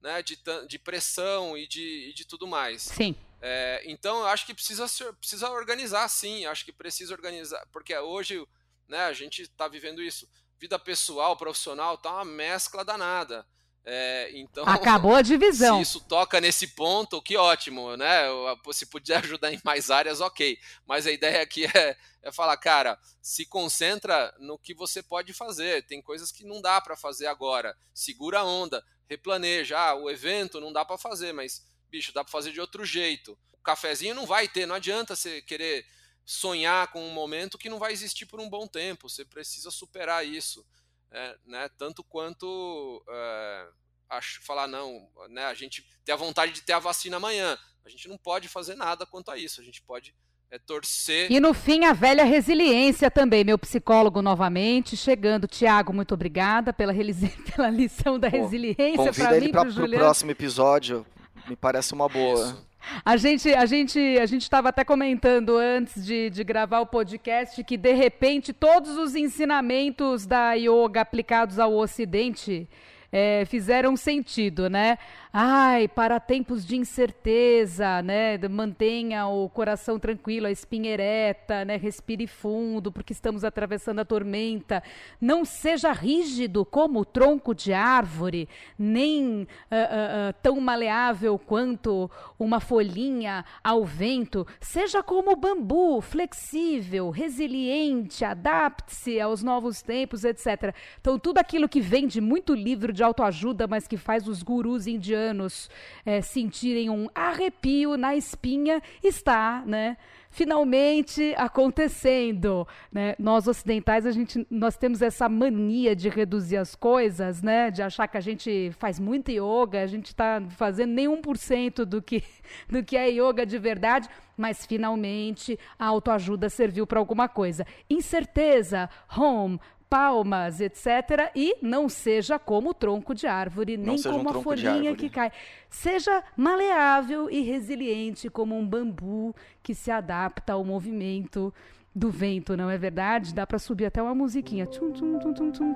né, de, de pressão e de, e de tudo mais? Sim. É, então eu acho que precisa, precisa organizar sim, acho que precisa organizar, porque hoje né, a gente está vivendo isso. Vida pessoal, profissional, tá uma mescla danada. É, então, Acabou a divisão. Se isso toca nesse ponto, que ótimo, né? Se puder ajudar em mais áreas, ok. Mas a ideia aqui é, é falar, cara, se concentra no que você pode fazer. Tem coisas que não dá para fazer agora. Segura a onda, replaneja. Ah, o evento não dá para fazer, mas, bicho, dá para fazer de outro jeito. O cafezinho não vai ter, não adianta você querer sonhar com um momento que não vai existir por um bom tempo. Você precisa superar isso é, né, tanto quanto é, acho, falar, não, né, a gente tem a vontade de ter a vacina amanhã. A gente não pode fazer nada quanto a isso, a gente pode é, torcer. E no fim, a velha resiliência também, meu psicólogo novamente, chegando. Tiago, muito obrigada pela, pela lição da resiliência para mim, para o próximo episódio, me parece uma boa. Isso. A gente a gente a gente estava até comentando antes de, de gravar o podcast que de repente todos os ensinamentos da yoga aplicados ao Ocidente é, fizeram sentido, né? Ai, para tempos de incerteza, né? Mantenha o coração tranquilo, a espinha ereta, né? Respire fundo, porque estamos atravessando a tormenta. Não seja rígido como o tronco de árvore, nem uh, uh, uh, tão maleável quanto uma folhinha ao vento. Seja como o bambu, flexível, resiliente, adapte-se aos novos tempos, etc. Então, tudo aquilo que vem de muito livro de autoajuda, mas que faz os gurus indianos anos é, sentirem um arrepio na espinha, está, né? finalmente acontecendo, né? Nós ocidentais a gente nós temos essa mania de reduzir as coisas, né? De achar que a gente faz muito yoga, a gente está fazendo nem 1% do que do que é yoga de verdade, mas finalmente a autoajuda serviu para alguma coisa. Incerteza, home, palmas, etc. E não seja como o tronco de árvore, não nem como um a folhinha que cai. Seja maleável e resiliente como um bambu que se adapta ao movimento do vento, não é verdade? Dá para subir até uma musiquinha. Tchum, tchum, tchum,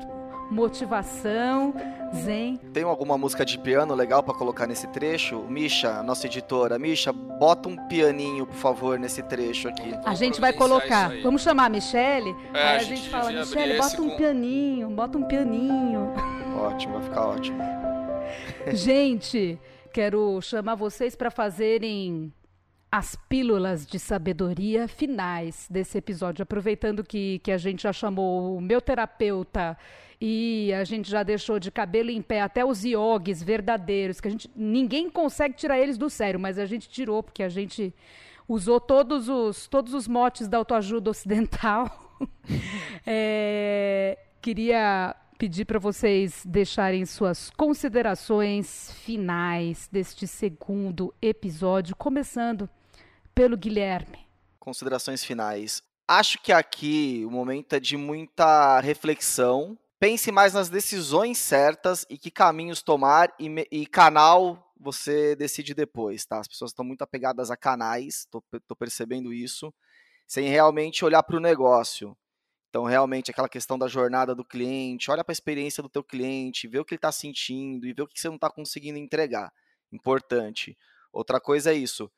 Motivação, zen. Tem alguma música de piano legal para colocar nesse trecho? Misha, nossa editora, Misha, bota um pianinho, por favor, nesse trecho aqui. A gente vai colocar. Vamos chamar a Michele? É, aí a, gente, gente fala, Michele, bota um com... pianinho, bota um pianinho. Ótimo, vai ficar ótimo. gente, quero chamar vocês para fazerem as pílulas de sabedoria finais desse episódio. Aproveitando que, que a gente já chamou o meu terapeuta e a gente já deixou de cabelo em pé até os iogues verdadeiros, que a gente ninguém consegue tirar eles do sério, mas a gente tirou porque a gente usou todos os todos os motes da autoajuda ocidental. é, queria pedir para vocês deixarem suas considerações finais deste segundo episódio, começando pelo Guilherme. Considerações finais. Acho que aqui o momento é de muita reflexão. Pense mais nas decisões certas e que caminhos tomar e, e canal você decide depois, tá? As pessoas estão muito apegadas a canais, tô, tô percebendo isso, sem realmente olhar para o negócio. Então, realmente, aquela questão da jornada do cliente, olha para a experiência do teu cliente, vê o que ele está sentindo e vê o que você não está conseguindo entregar. Importante. Outra coisa é isso,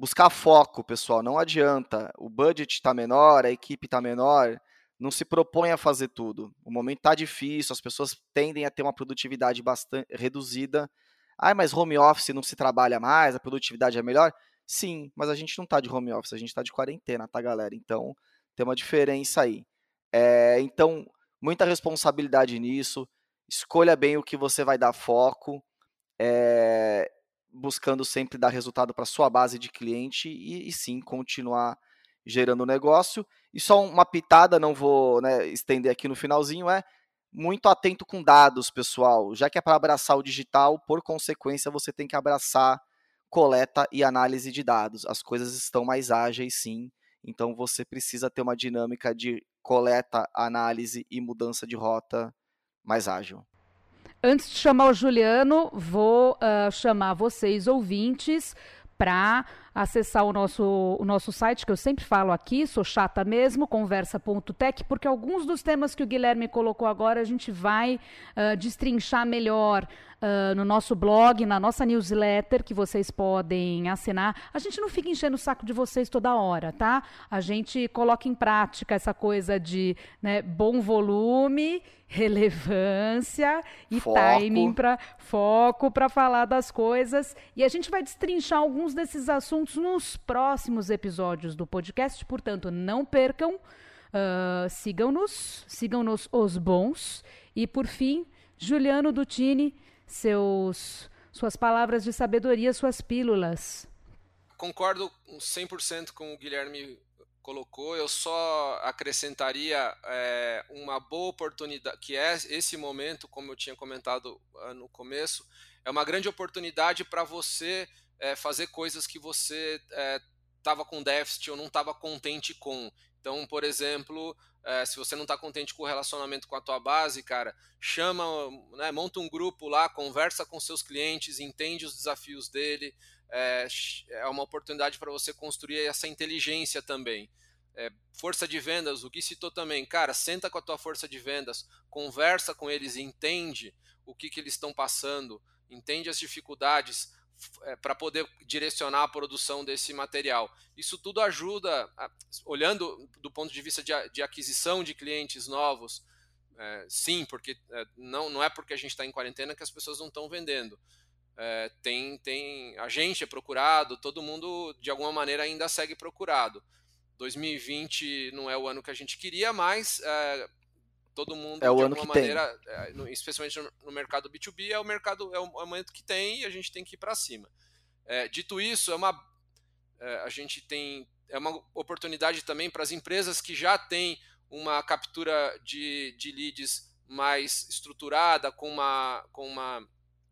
buscar foco, pessoal. Não adianta. O budget está menor, a equipe está menor. Não se propõe a fazer tudo. O momento está difícil, as pessoas tendem a ter uma produtividade bastante reduzida. Ah, mas home office não se trabalha mais, a produtividade é melhor? Sim, mas a gente não está de home office, a gente está de quarentena, tá, galera? Então tem uma diferença aí. É, então, muita responsabilidade nisso. Escolha bem o que você vai dar foco. É, buscando sempre dar resultado para sua base de cliente e, e, sim continuar gerando negócio. E só uma pitada, não vou né, estender aqui no finalzinho, é muito atento com dados, pessoal. Já que é para abraçar o digital, por consequência, você tem que abraçar coleta e análise de dados. As coisas estão mais ágeis, sim. Então você precisa ter uma dinâmica de coleta, análise e mudança de rota mais ágil. Antes de chamar o Juliano, vou uh, chamar vocês, ouvintes, para acessar o nosso, o nosso site, que eu sempre falo aqui, sou chata mesmo, conversa.tech, porque alguns dos temas que o Guilherme colocou agora a gente vai uh, destrinchar melhor uh, no nosso blog, na nossa newsletter, que vocês podem assinar. A gente não fica enchendo o saco de vocês toda hora, tá? A gente coloca em prática essa coisa de né, bom volume, relevância e foco. timing para foco para falar das coisas. E a gente vai destrinchar alguns desses assuntos nos próximos episódios do podcast, portanto, não percam. Uh, sigam-nos, sigam-nos os bons. E por fim, Juliano Dutini, seus, suas palavras de sabedoria, suas pílulas. Concordo 100% com o Guilherme colocou, eu só acrescentaria é, uma boa oportunidade, que é esse momento, como eu tinha comentado uh, no começo, é uma grande oportunidade para você é, fazer coisas que você estava é, com déficit ou não estava contente com. Então, por exemplo, é, se você não está contente com o relacionamento com a tua base, cara, chama, né, monta um grupo lá, conversa com seus clientes, entende os desafios dele. É, é uma oportunidade para você construir essa inteligência também. É, força de vendas, o Gui citou também, cara, senta com a tua força de vendas, conversa com eles, entende o que, que eles estão passando, entende as dificuldades, é, para poder direcionar a produção desse material. Isso tudo ajuda, a, olhando do ponto de vista de, de aquisição de clientes novos, é, sim, porque é, não, não é porque a gente está em quarentena que as pessoas não estão vendendo. É, tem, tem a gente é procurado, todo mundo de alguma maneira ainda segue procurado. 2020 não é o ano que a gente queria, mas é, todo mundo, é o de ano alguma que maneira, tem. É, especialmente no mercado B2B, é o mercado, é o momento que tem e a gente tem que ir para cima. É, dito isso, é uma, é, a gente tem é uma oportunidade também para as empresas que já têm uma captura de, de leads mais estruturada, com uma, com uma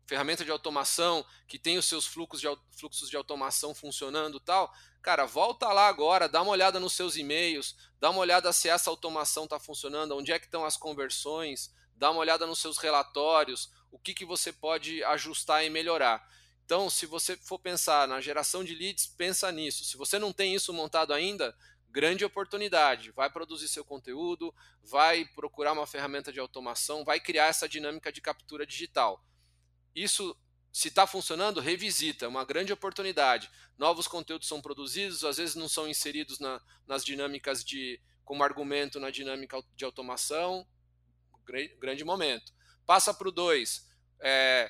ferramenta de automação que tem os seus fluxos de, fluxos de automação funcionando tal, Cara, volta lá agora, dá uma olhada nos seus e-mails, dá uma olhada se essa automação está funcionando, onde é que estão as conversões, dá uma olhada nos seus relatórios, o que, que você pode ajustar e melhorar. Então, se você for pensar na geração de leads, pensa nisso. Se você não tem isso montado ainda, grande oportunidade. Vai produzir seu conteúdo, vai procurar uma ferramenta de automação, vai criar essa dinâmica de captura digital. Isso se está funcionando, revisita, é uma grande oportunidade. Novos conteúdos são produzidos, às vezes não são inseridos na, nas dinâmicas de como argumento na dinâmica de automação. Grande momento. Passa para o 2. É,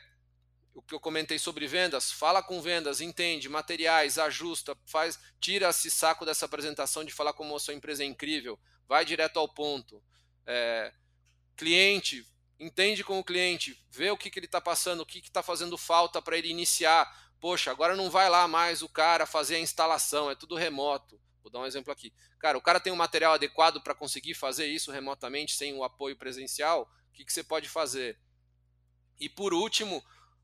o que eu comentei sobre vendas, fala com vendas, entende, materiais, ajusta, faz, tira esse saco dessa apresentação de falar como a sua empresa é incrível, vai direto ao ponto. É, cliente, entende com o cliente, vê o que, que ele está passando, o que está fazendo falta para ele iniciar. Poxa, agora não vai lá mais o cara fazer a instalação, é tudo remoto. Vou dar um exemplo aqui. Cara, o cara tem um material adequado para conseguir fazer isso remotamente sem o apoio presencial? O que, que você pode fazer? E por último,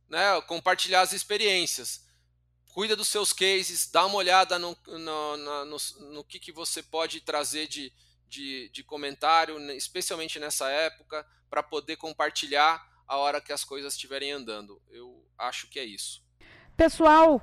né, compartilhar as experiências. Cuida dos seus cases, dá uma olhada no, no, no, no, no que, que você pode trazer de, de, de comentário, especialmente nessa época, para poder compartilhar a hora que as coisas estiverem andando. Eu acho que é isso. Pessoal,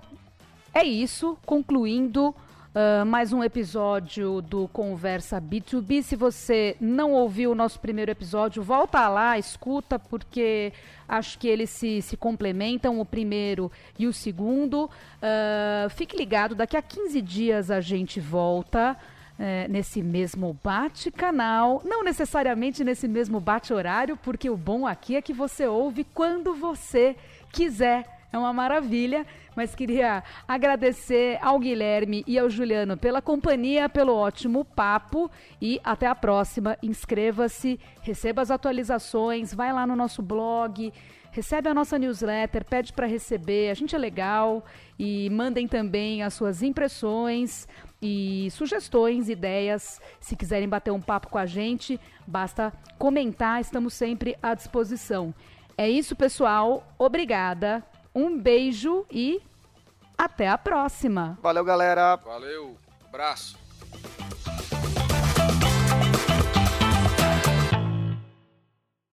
é isso. Concluindo uh, mais um episódio do Conversa B2B. Se você não ouviu o nosso primeiro episódio, volta lá, escuta, porque acho que eles se, se complementam, o primeiro e o segundo. Uh, fique ligado, daqui a 15 dias a gente volta é, nesse mesmo bate-canal, não necessariamente nesse mesmo bate-horário, porque o bom aqui é que você ouve quando você quiser. É uma maravilha, mas queria agradecer ao Guilherme e ao Juliano pela companhia, pelo ótimo papo. E até a próxima. Inscreva-se, receba as atualizações, vai lá no nosso blog, recebe a nossa newsletter, pede para receber, a gente é legal. E mandem também as suas impressões e sugestões, ideias. Se quiserem bater um papo com a gente, basta comentar, estamos sempre à disposição. É isso, pessoal. Obrigada. Um beijo e Até a próxima. Valeu, galera. Valeu, abraço.